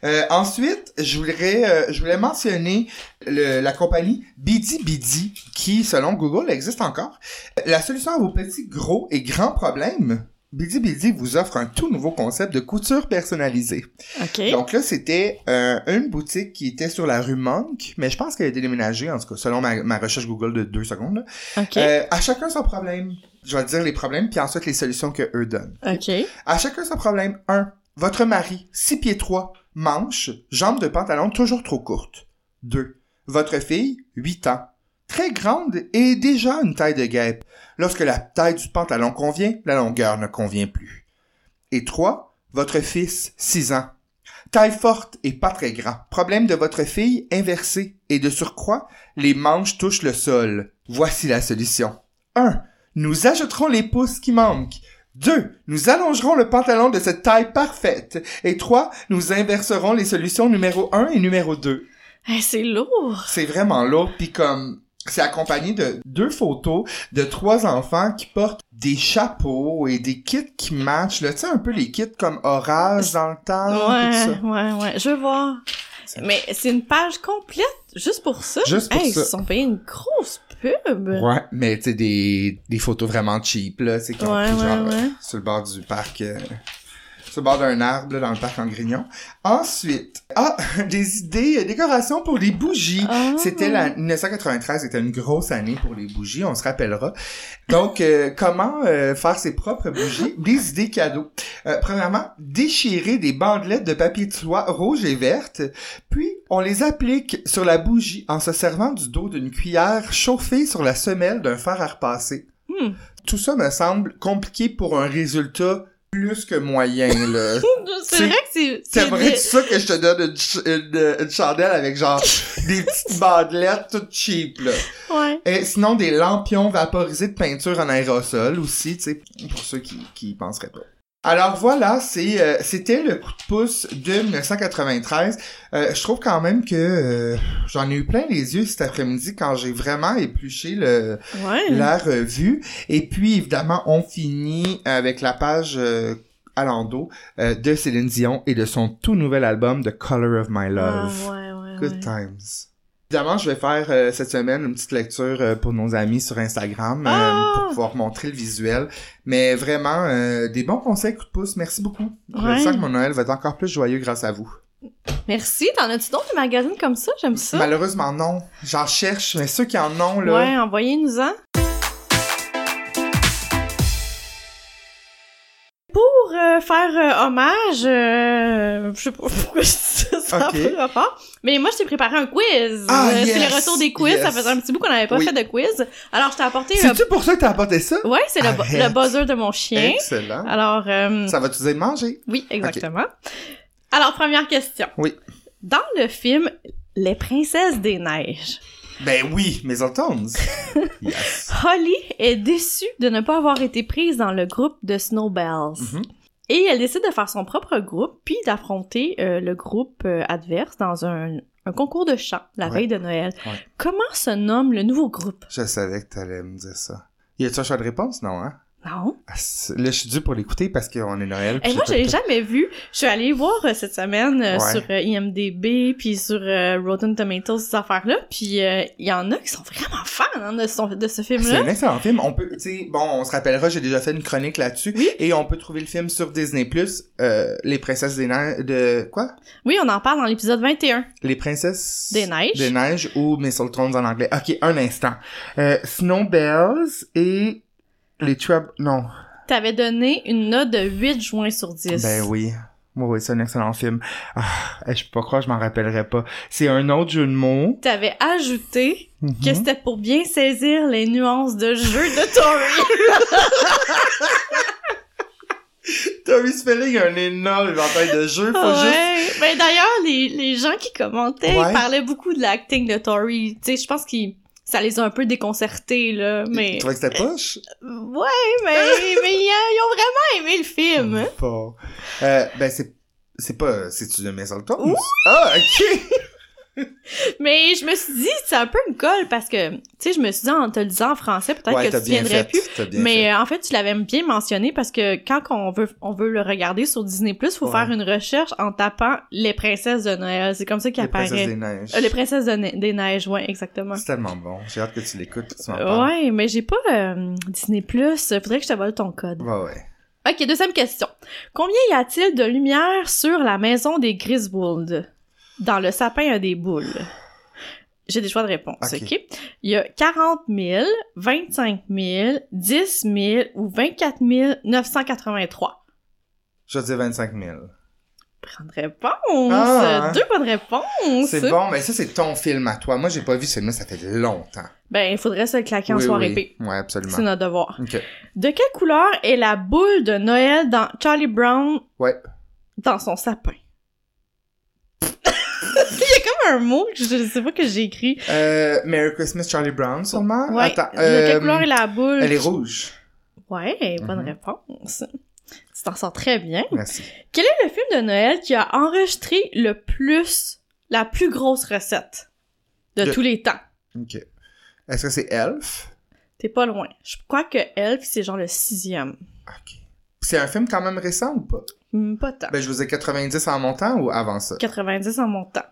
Euh, ensuite, je voudrais, euh, je voulais mentionner le- la compagnie Bidi Bidi, qui, selon Google, existe encore. La solution à vos petits, gros et grands problèmes, Bidi Bidi vous offre un tout nouveau concept de couture personnalisée. Ok. Donc là, c'était euh, une boutique qui était sur la rue Monk, mais je pense qu'elle a été déménagée, en tout cas, selon ma, ma recherche Google de deux secondes. là. ok. Euh, à chacun son problème. Je vais dire les problèmes, puis ensuite les solutions que eux donnent. ok. À chacun son problème. 1. Votre mari, 6 pieds 3, manches, jambes de pantalon toujours trop courtes. 2. Votre fille, 8 ans, très grande et déjà une taille de guêpe. Lorsque la taille du pantalon convient, la longueur ne convient plus. Et 3. Votre fils, 6 ans. Taille forte et pas très grand. Problème de votre fille, inversé. Et de surcroît, les manches touchent le sol. Voici la solution. 1. Nous ajouterons les pouces qui manquent. 2. Nous allongerons le pantalon de cette taille parfaite. Et 3. Nous inverserons les solutions numéro 1 et numéro 2. Hey, c'est lourd. C'est vraiment lourd, puis comme c'est accompagné de deux photos de trois enfants qui portent des chapeaux et des kits qui matchent, tu sais, un peu les kits comme orage dans le temps, ouais, tout ça. ouais, ouais. Je. C'est- Mais c'est une page complète juste pour ça. Juste pour hey, ça. Ils se sont payés une grosse pub. Ouais, mais tu sais, des, des photos vraiment cheap, là, c'est qui Ouais, ouais, genre ouais. euh, sur le bord du parc, euh, sur le bord d'un arbre là, dans le parc en Grignon. Ensuite, ah, des idées, euh, décorations pour les bougies. Ah. C'était la 1993, c'était une grosse année pour les bougies, on se rappellera. Donc, euh, comment euh, faire ses propres bougies? Des idées cadeaux. Euh, premièrement, déchirer des bandelettes de papier de soie rouge et verte, puis on les applique sur la bougie en se servant du dos d'une cuillère chauffée sur la semelle d'un fer à repasser. Hmm. Tout ça me semble compliqué pour un résultat plus que moyen, là. C'est C'est- vrai que c'est... c'est T'aimerais des- ça que je te donne une, ch- une, une chandelle avec genre des petites bandelettes toutes cheap, là. Ouais. Et sinon, des lampions vaporisés de peinture en aérosol aussi, tu sais, pour ceux qui, qui y penseraient pas. Alors voilà, c'est euh, c'était le coup de pouce de 1993. Euh, je trouve quand même que euh, j'en ai eu plein les yeux cet après-midi quand j'ai vraiment épluché le, Ouais. la revue. Et puis, évidemment, on finit avec la page euh, à l'endos euh, de Céline Dion et de son tout nouvel album The Color of My Love. Ah, ouais, ouais, Good times. Évidemment, je vais faire euh, cette semaine une petite lecture euh, pour nos amis sur Instagram euh, Ah! pour pouvoir montrer le visuel. Mais vraiment, des bons conseils, coup de pouce. Merci beaucoup. Ouais. Je sens que mon Noël va être encore plus joyeux grâce à vous. Merci. T'en as-tu d'autres des magazines comme ça? J'aime ça. Malheureusement, non. J'en cherche, mais ceux qui en ont, là... Ouais, envoyez-nous-en. Euh, faire euh, hommage, euh, je sais pas pourquoi je dis ça, ça a Ok. pas rapport, mais moi je t'ai préparé un quiz. Ah, Euh, C'est le retour des quiz, ça faisait un petit bout qu'on n'avait pas Oui. fait de quiz. Alors je t'ai apporté le... C'est-tu pour ça que t'as apporté ça? Ouais, c'est le, buzzer de mon chien. Excellent. Alors, euh, Ça va te dire manger? oui, exactement. Alors, première question. Oui. Dans le film Les Princesses des Neiges, Ben oui, Mistletones. yes. Holly est déçue de ne pas avoir été prise dans le groupe de Snowbells. Mhm. Et elle décide de faire son propre groupe, puis d'affronter euh, le groupe euh, adverse dans un, un concours de chant la Ouais. veille de Noël. Ouais. Comment se nomme le nouveau groupe? Je savais que t'allais me dire ça. Y a-tu un choix de réponse? Non, hein? Non. Ah, c'est- Là, je suis dû pour l'écouter parce qu'on est Noël. Et puis moi, je l'ai jamais vu. Je suis allée voir euh, cette semaine euh, Ouais. sur euh, IMDB, puis sur Rotten Tomatoes, ces affaires-là. Puis euh, il y en a qui sont vraiment fans hein, de, son- de ce C'est film-là. un excellent film. On peut, tu sais, bon, on se rappellera, j'ai déjà fait une chronique là-dessus. Oui. Et on peut trouver le film sur Disney+, euh, Les Princesses des Neiges, de, quoi? Oui, on en parle dans l'épisode 21. Les Princesses... Des Neiges. Des Neiges ou Mistletones en anglais. Ok, un instant. Euh, Snowbells et les Trouble... Non. T'avais donné une note de 8 juin sur 10. Ben oui. Oui, oui, c'est un excellent film. Ah, je peux pas croire, je m'en rappellerai pas. C'est un autre jeu de mots. T'avais ajouté Mhm. que c'était pour bien saisir les nuances de jeu de Tori. Tommy Spelling a un énorme éventail de jeux. Faut juste... ouais. Ben d'ailleurs, les, les gens qui commentaient Ouais. ils parlaient beaucoup de l'acting de Tori. Tu sais, je pense qu'ils ça les a un peu déconcertés là, mais Tu trouvais que c'était poche? ouais, mais mais ils, ils ont vraiment aimé le film. Pas. Euh, ben, c'est, c'est pas, c'est-tu de Mistletoe? Oui. Ah, ok! Mais je me suis dit c'est un peu une colle parce que tu sais, je me suis dit en te le disant en français peut-être ouais, que tu viendrais plus. Mais fait. euh, en fait, tu l'avais bien mentionné parce que quand on veut on veut le regarder sur Disney+, faut Ouais. faire une recherche en tapant les princesses de Noël. C'est comme ça qu'il Les apparaît. Princesses des Neiges. Euh, les princesses de des neiges, ouais, exactement. C'est tellement bon. J'ai hâte que tu l'écoutes. Tu. Ouais, mais j'ai pas euh, Disney+. Faudrait que je te vole ton code. Ouais, ouais. Ok, deuxième question. Combien y a-t-il de lumière sur la maison des Griswold? Dans le sapin à des boules. J'ai des choix de réponse, Ok. Il y a 40 000, 25 000, 10 000 ou 24 983. Je dire 25 000. Bonne réponse! Ah. Deux bonnes réponses! C'est bon, mais ça, c'est ton film à toi. Moi, j'ai pas vu ce film-là, ça fait longtemps. Ben, il faudrait se le claquer en oui, soirée oui. P. Ouais, absolument. C'est notre devoir. De quelle couleur est la boule de Noël dans Charlie Brown Ouais. dans son sapin? Il y a comme un mot que je sais pas que j'ai écrit. Euh, Merry Christmas, Charlie Brown, sûrement? Ouais. Attends, de quelle euh, couleur est la boule? Elle est rouge. Ouais, bonne Mhm. réponse. Tu t'en sors très bien. Merci. Quel est le film de Noël qui a enregistré le plus, la plus grosse recette de Le- tous les temps? Ok. Est-ce que c'est Elf? T'es pas loin. Je crois que Elf, c'est genre le sixième. Ok. C'est un film quand même récent ou pas? Hmm, Pas tant. Ben, je vous ai 90 en montant ou avant ça? 90 en montant.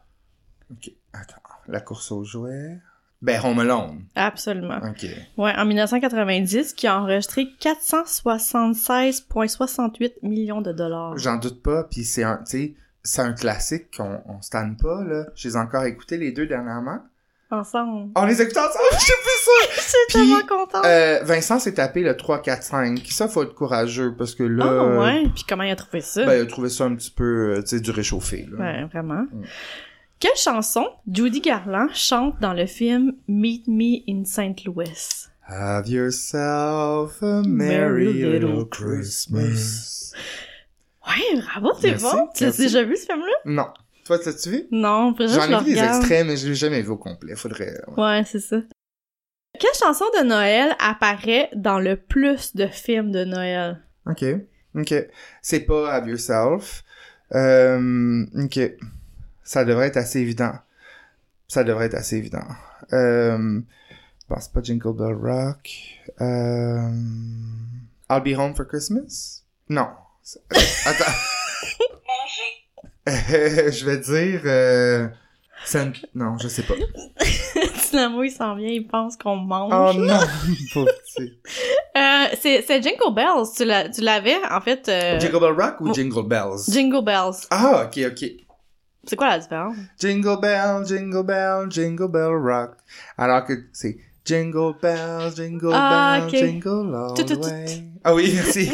Ok. Attends. La course aux jouets. Ben, Home Alone. Absolument. OK. Ouais, en 1990, qui a enregistré 476,68 millions de dollars. J'en doute pas, puis c'est un, tu sais, c'est un classique qu'on on stanne pas, là. Je les ai encore écoutés les deux dernièrement. Ensemble. On les écoute ensemble, je sais plus ça! Je suis Puis, tellement contente. Euh, Vincent s'est tapé le 3, 4, 5. Ça, faut être courageux, parce que là... Ah ouais, puis comment il a trouvé ça? Ben, il a trouvé ça un petit peu, euh, tu sais, du réchauffé, là. Ouais, vraiment. Mm. Quelle chanson Judy Garland chante dans le film Meet Me in St. Louis? Have yourself a Merry merry little little Christmas. Ouais, bravo, c'est bon. Tu l'as déjà vu ce film-là? Non. Toi, t'as-tu vu? Non, J'en ai vu des extraits, mais je l'ai jamais vu au complet. Faudrait... ouais. Ouais, c'est ça. Quelle chanson de Noël apparaît dans le plus de films de Noël? OK. OK. C'est pas Have Yourself. Euh, OK. Ça devrait être assez évident. Ça devrait être assez évident. Euh, je pense pas Jingle Bell Rock. Euh, I'll Be Home for Christmas? Non. Attends. je vais dire... Euh, Non, je sais pas. Dynamo, il s'en vient, il pense qu'on mange. Oh non! Euh, c'est, c'est Jingle Bells. Tu, l'as- tu l'avais, en fait... euh, Jingle Bell Rock ou oh. Jingle Bells? Jingle Bells. ah, ok, ok. C'est quoi la différence? Jingle bell, jingle bell, jingle bell rock. Alors que c'est jingle bell, jingle Ah, bell, ok. jingle all Tout, tout, the tout. way. Ah oui, merci.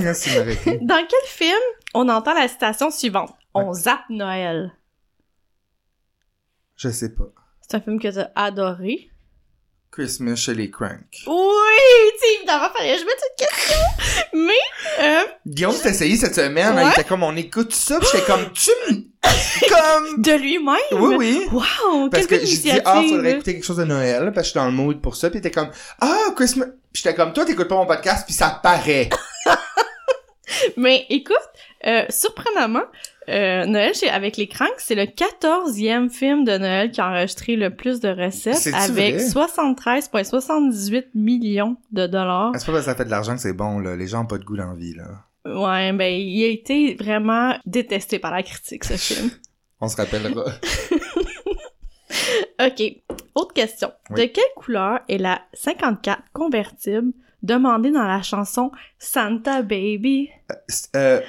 merci m'arrêter. Dans quel film on entend la citation suivante? On zappe Noël. Je sais pas. C'est un film que t'as adoré. Christmas chez les Crank. Oui! Tu évidemment, fallait que je mette une question. Mais, euh, Guillaume s'est essayé cette semaine, hein, il Ouais. était comme on écoute ça, pis j'étais comme tu me... comme... de lui-même? Oui, oui. Wow! Parce que j'ai dit, ah, faudrait écouter quelque chose de Noël, parce que je suis dans le mood pour ça, pis il était comme, ah, Christmas... Pis j'étais comme, toi, t'écoutes pas mon podcast, pis ça paraît. Mais écoute, euh, surprenamment, euh, Noël chez, avec les Cranks, c'est le 14e film de Noël qui a enregistré le plus de recettes avec vrai? 73,78 millions de dollars. Ah, C'est pas parce que ça fait de l'argent que c'est bon, là. Les gens ont pas de goût dans la vie, là. Ouais, ben, il a été vraiment détesté par la critique, ce film. On se rappellera. OK. Autre question. Oui. De quelle couleur est la 54 convertible demandée dans la chanson Santa Baby? euh,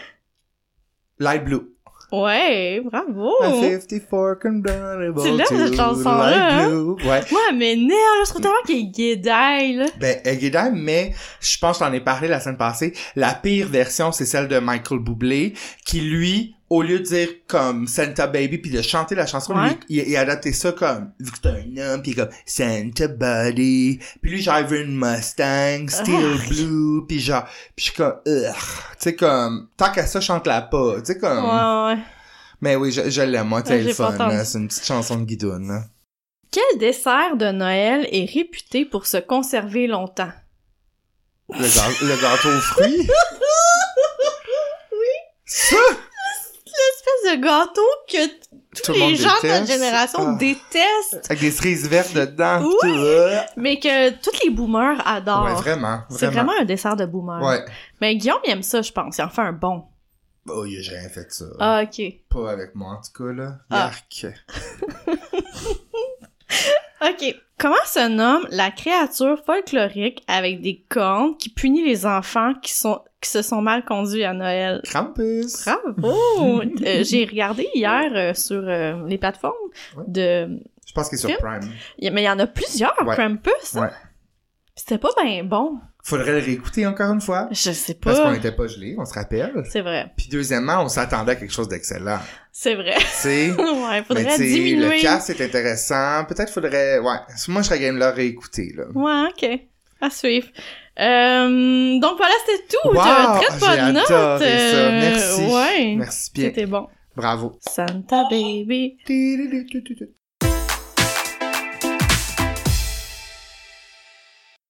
light blue. Ouais, bravo! A 54 convertible Tu l'aimes, to cette chanson-là, hein? Ouais. Mais nerf, je trouve tellement qu'il est guédaille, là. Ben, euh, Guédin, mais je pense que j'en ai parlé la semaine passée. La pire version, c'est celle de Michael Bublé, qui lui, au lieu de dire comme Santa Baby puis de chanter la chanson, Ouais. lui, il, il a adapté ça comme vu que c'est un homme puis comme Santa Body. Puis lui, genre il veut une Mustang, Steel Ah. Blue, puis genre, puis je suis comme, tu sais comme tant qu'à ça chante-la pas, tu sais comme. Ouais, ouais. Mais oui, je, je l'aime, moi, j'ai le fun, c'est une petite chanson de guidoune. Quel dessert de Noël est réputé pour se conserver longtemps? Le, gâteau aux fruits? Ça, Espèce de gâteau que tous le les gens de notre génération Ah. détestent, avec des cerises vertes dedans. Oui. tout, euh. mais que tous les boomers adorent. Ouais, vraiment, C'est vraiment un dessert de boomer. Ouais. Mais Guillaume, il aime ça, je pense. Il en fait un bon. Oh, il a jamais fait ça. Ah, ok. Pas avec moi, en tout cas, là. Ah. Ok. Comment se nomme la créature folklorique avec des cornes qui punit les enfants qui sont qui se sont mal conduits à Noël? Krampus. Bravo! Euh, J'ai regardé hier euh, sur euh, les plateformes Ouais. de... Je pense qu'il est sur? Prime. y- Mais il y en a plusieurs, Ouais. Krampus. hein? Ouais. C'était pas bien bon. Faudrait le réécouter encore une fois. Je sais Parce qu'on pas. n'était pas gelés, on se rappelle. C'est vrai. Puis deuxièmement, on s'attendait à quelque chose d'excellent. C'est vrai. Tu ouais, Mais faudrait tu sais, diminuer. le cast est intéressant. Peut-être faudrait, ouais. Moi, je serais game le réécouter, là. Ouais, ok. À suivre. Euh, donc voilà, c'était tout. Wow! Très bonne note. ça. euh, Merci. Ouais. Merci bien. C'était bon. Bravo. Santa Baby.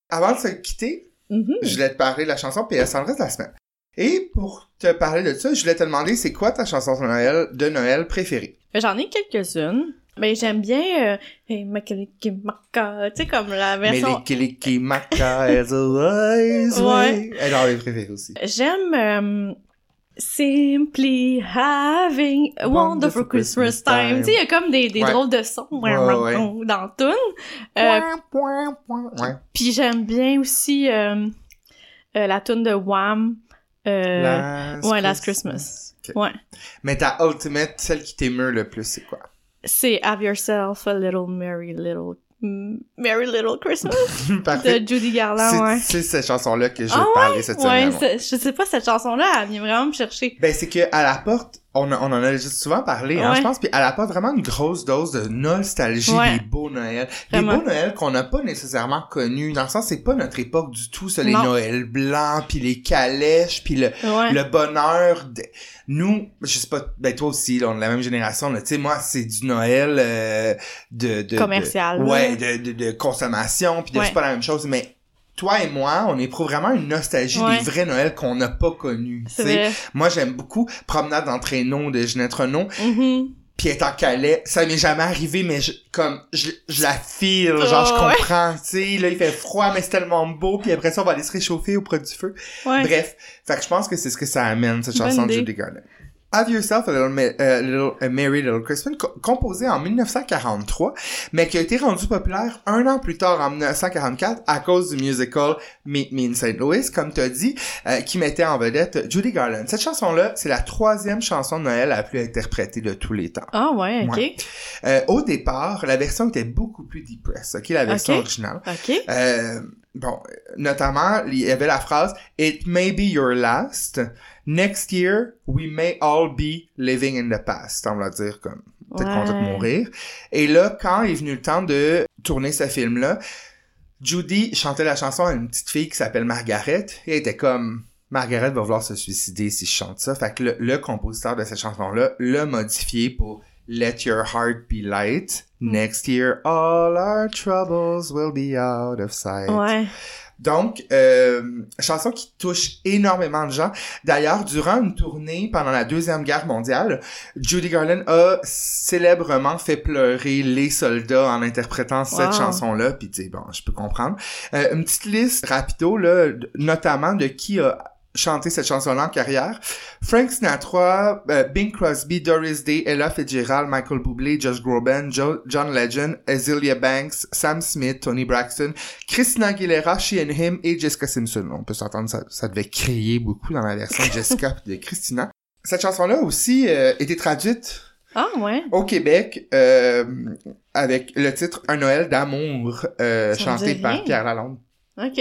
Avant de se quitter, Je voulais te parler de la chanson, puis elle s'en reste la semaine. Et pour te parler de ça, je voulais te demander c'est quoi ta chanson de Noël, de Noël préférée? J'en ai quelques-unes. Mais j'aime bien euh, Hey, Maka, tu sais, comme la version... Melikiliki Maka as a wise Ouais. way. Elle est préférées aussi. J'aime... euh, Simply having a wonderful, Christmas, Christmas time. time. Tu sais, il y a comme des, des Ouais. drôles de sons Ouais, ouais. dans tune. Euh. Puis j'aime bien aussi euh, euh, la tune de Wham. Euh, Last ouais, Last Christmas. Ouais. Mais ta ultimate, celle qui t'émeut le plus, c'est quoi? C'est Have Yourself a Little Merry Little Merry Little Christmas de Judy Garland, ouais. C'est cette chanson-là que je veux Ah parler cette Ouais, semaine. ouais. c'est- je sais pas, cette chanson-là, elle vient vraiment me chercher. Ben, c'est que à la porte, on, on en a souvent parlé, hein, Ouais. je pense, puis elle apporte vraiment une grosse dose de nostalgie Ouais. des beaux Noëls. Vraiment. Des beaux Noëls qu'on n'a pas nécessairement connus, dans le sens, c'est pas notre époque du tout, ça, les. Noëls blancs, puis les calèches, puis le, Ouais. le bonheur. de- Nous, je sais pas, ben toi aussi, là, on est de la même génération, tu sais, moi, c'est du Noël euh, de, de... de- Commercial, ouais, de, de, de consommation, puis de- Ouais. c'est pas la même chose, mais toi et moi, on éprouve vraiment une nostalgie Ouais. des vrais Noëls qu'on n'a pas connus. Moi, j'aime beaucoup Promenade dans traîneau de Ginette Renault, Mhm. puis être en Calais. Ça m'est jamais arrivé, mais je, comme, je, je la file, genre, je Oh, ouais. comprends, tu sais, là, il fait froid, mais c'est tellement beau, puis après ça, on va aller se réchauffer auprès du feu. Ouais. Bref, fait que je pense que c'est ce que ça amène, cette Bonne chanson de. Judy Garland. Have Yourself a Little, euh, Little- a Merry Little Christmas, co- composé en 1943, mais qui a été rendu populaire un an plus tard, en 1944, à cause du musical Meet Me in St. Louis, comme tu as dit, euh, qui mettait en vedette Judy Garland. Cette chanson-là, c'est la troisième chanson de Noël la plus interprétée de tous les temps. Ah ouais, ok. Ouais. Euh, au départ, la version était beaucoup plus depressed, ok, la version originale. Ok. Euh, bon, notamment, il y avait la phrase It may be your last. Next year, we may all be living in the past. On va dire comme peut-être qu'on va mourir. Et là, quand est venu le temps de tourner ce film-là, Judy chantait la chanson à une petite fille qui s'appelle Margaret et elle était comme Margaret va vouloir se suicider si je chante ça. Fait que le, le compositeur de cette chanson-là l'a modifié pour Let your heart be light. Mm. Next year, all our troubles will be out of sight. Ouais. Donc, euh, chanson qui touche énormément de gens. D'ailleurs, durant une tournée pendant la Deuxième Guerre mondiale, Judy Garland a célèbrement fait pleurer les soldats en interprétant cette chanson-là. Puis, tu sais, bon, je peux comprendre. Euh, une petite liste rapido, là, notamment de qui a chanté cette chanson-là en carrière. Frank Sinatra, euh, Bing Crosby, Doris Day, Ella Fitzgerald, Michael Bublé, Josh Groban, Jo- John Legend, Azealia Banks, Sam Smith, Tony Braxton, Christina Aguilera, She and Him et Jessica Simpson. On peut s'entendre, ça, ça devait crier beaucoup dans la version de Jessica et de Christina. Cette chanson-là aussi euh, été traduite Ah ouais. au Québec euh, avec le titre Un Noël d'amour euh, chanté par. Pierre Lalonde. Ok.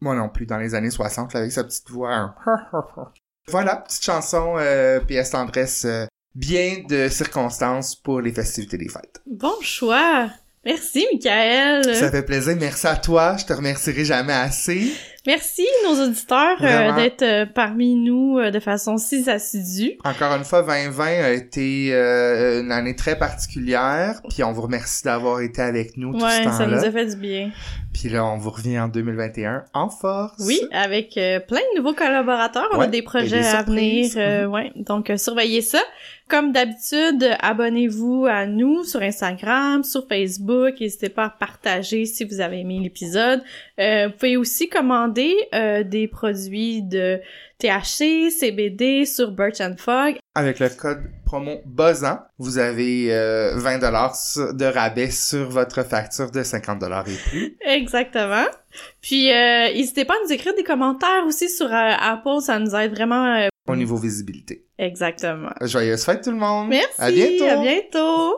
Moi non plus, dans les années 60, avec sa petite voix. un voilà, petite chanson euh, pièce tendresse euh, bien de circonstances pour les festivités des fêtes. Bon choix. Merci, Michael. Ça fait plaisir. Merci à toi. Je te remercierai jamais assez. Merci, nos auditeurs, euh, d'être euh, parmi nous euh, de façon si assidue. Encore une fois, 2020 a été une année très particulière. Puis on vous remercie d'avoir été avec nous tout Ouais, ce ça nous temps-là. a fait du bien. Puis là, on vous revient en 2021 en force. Oui, avec plein de nouveaux collaborateurs. On Ouais, a des et projets à venir. euh, ouais, donc surveillez ça. Comme d'habitude, abonnez-vous à nous sur Instagram, sur Facebook. N'hésitez pas à partager si vous avez aimé l'épisode. Euh, vous pouvez aussi commander euh, des produits de THC, CBD sur Birch and Fog. Avec le code promo BOZAN, vous avez euh, 20 dollars de rabais sur votre facture de 50 dollars et plus. Exactement. Puis, euh, n'hésitez pas à nous écrire des commentaires aussi sur euh, Apple. Ça nous aide vraiment. euh, Au niveau visibilité. Exactement. Joyeuse fête tout le monde! Merci. À bientôt! À bientôt.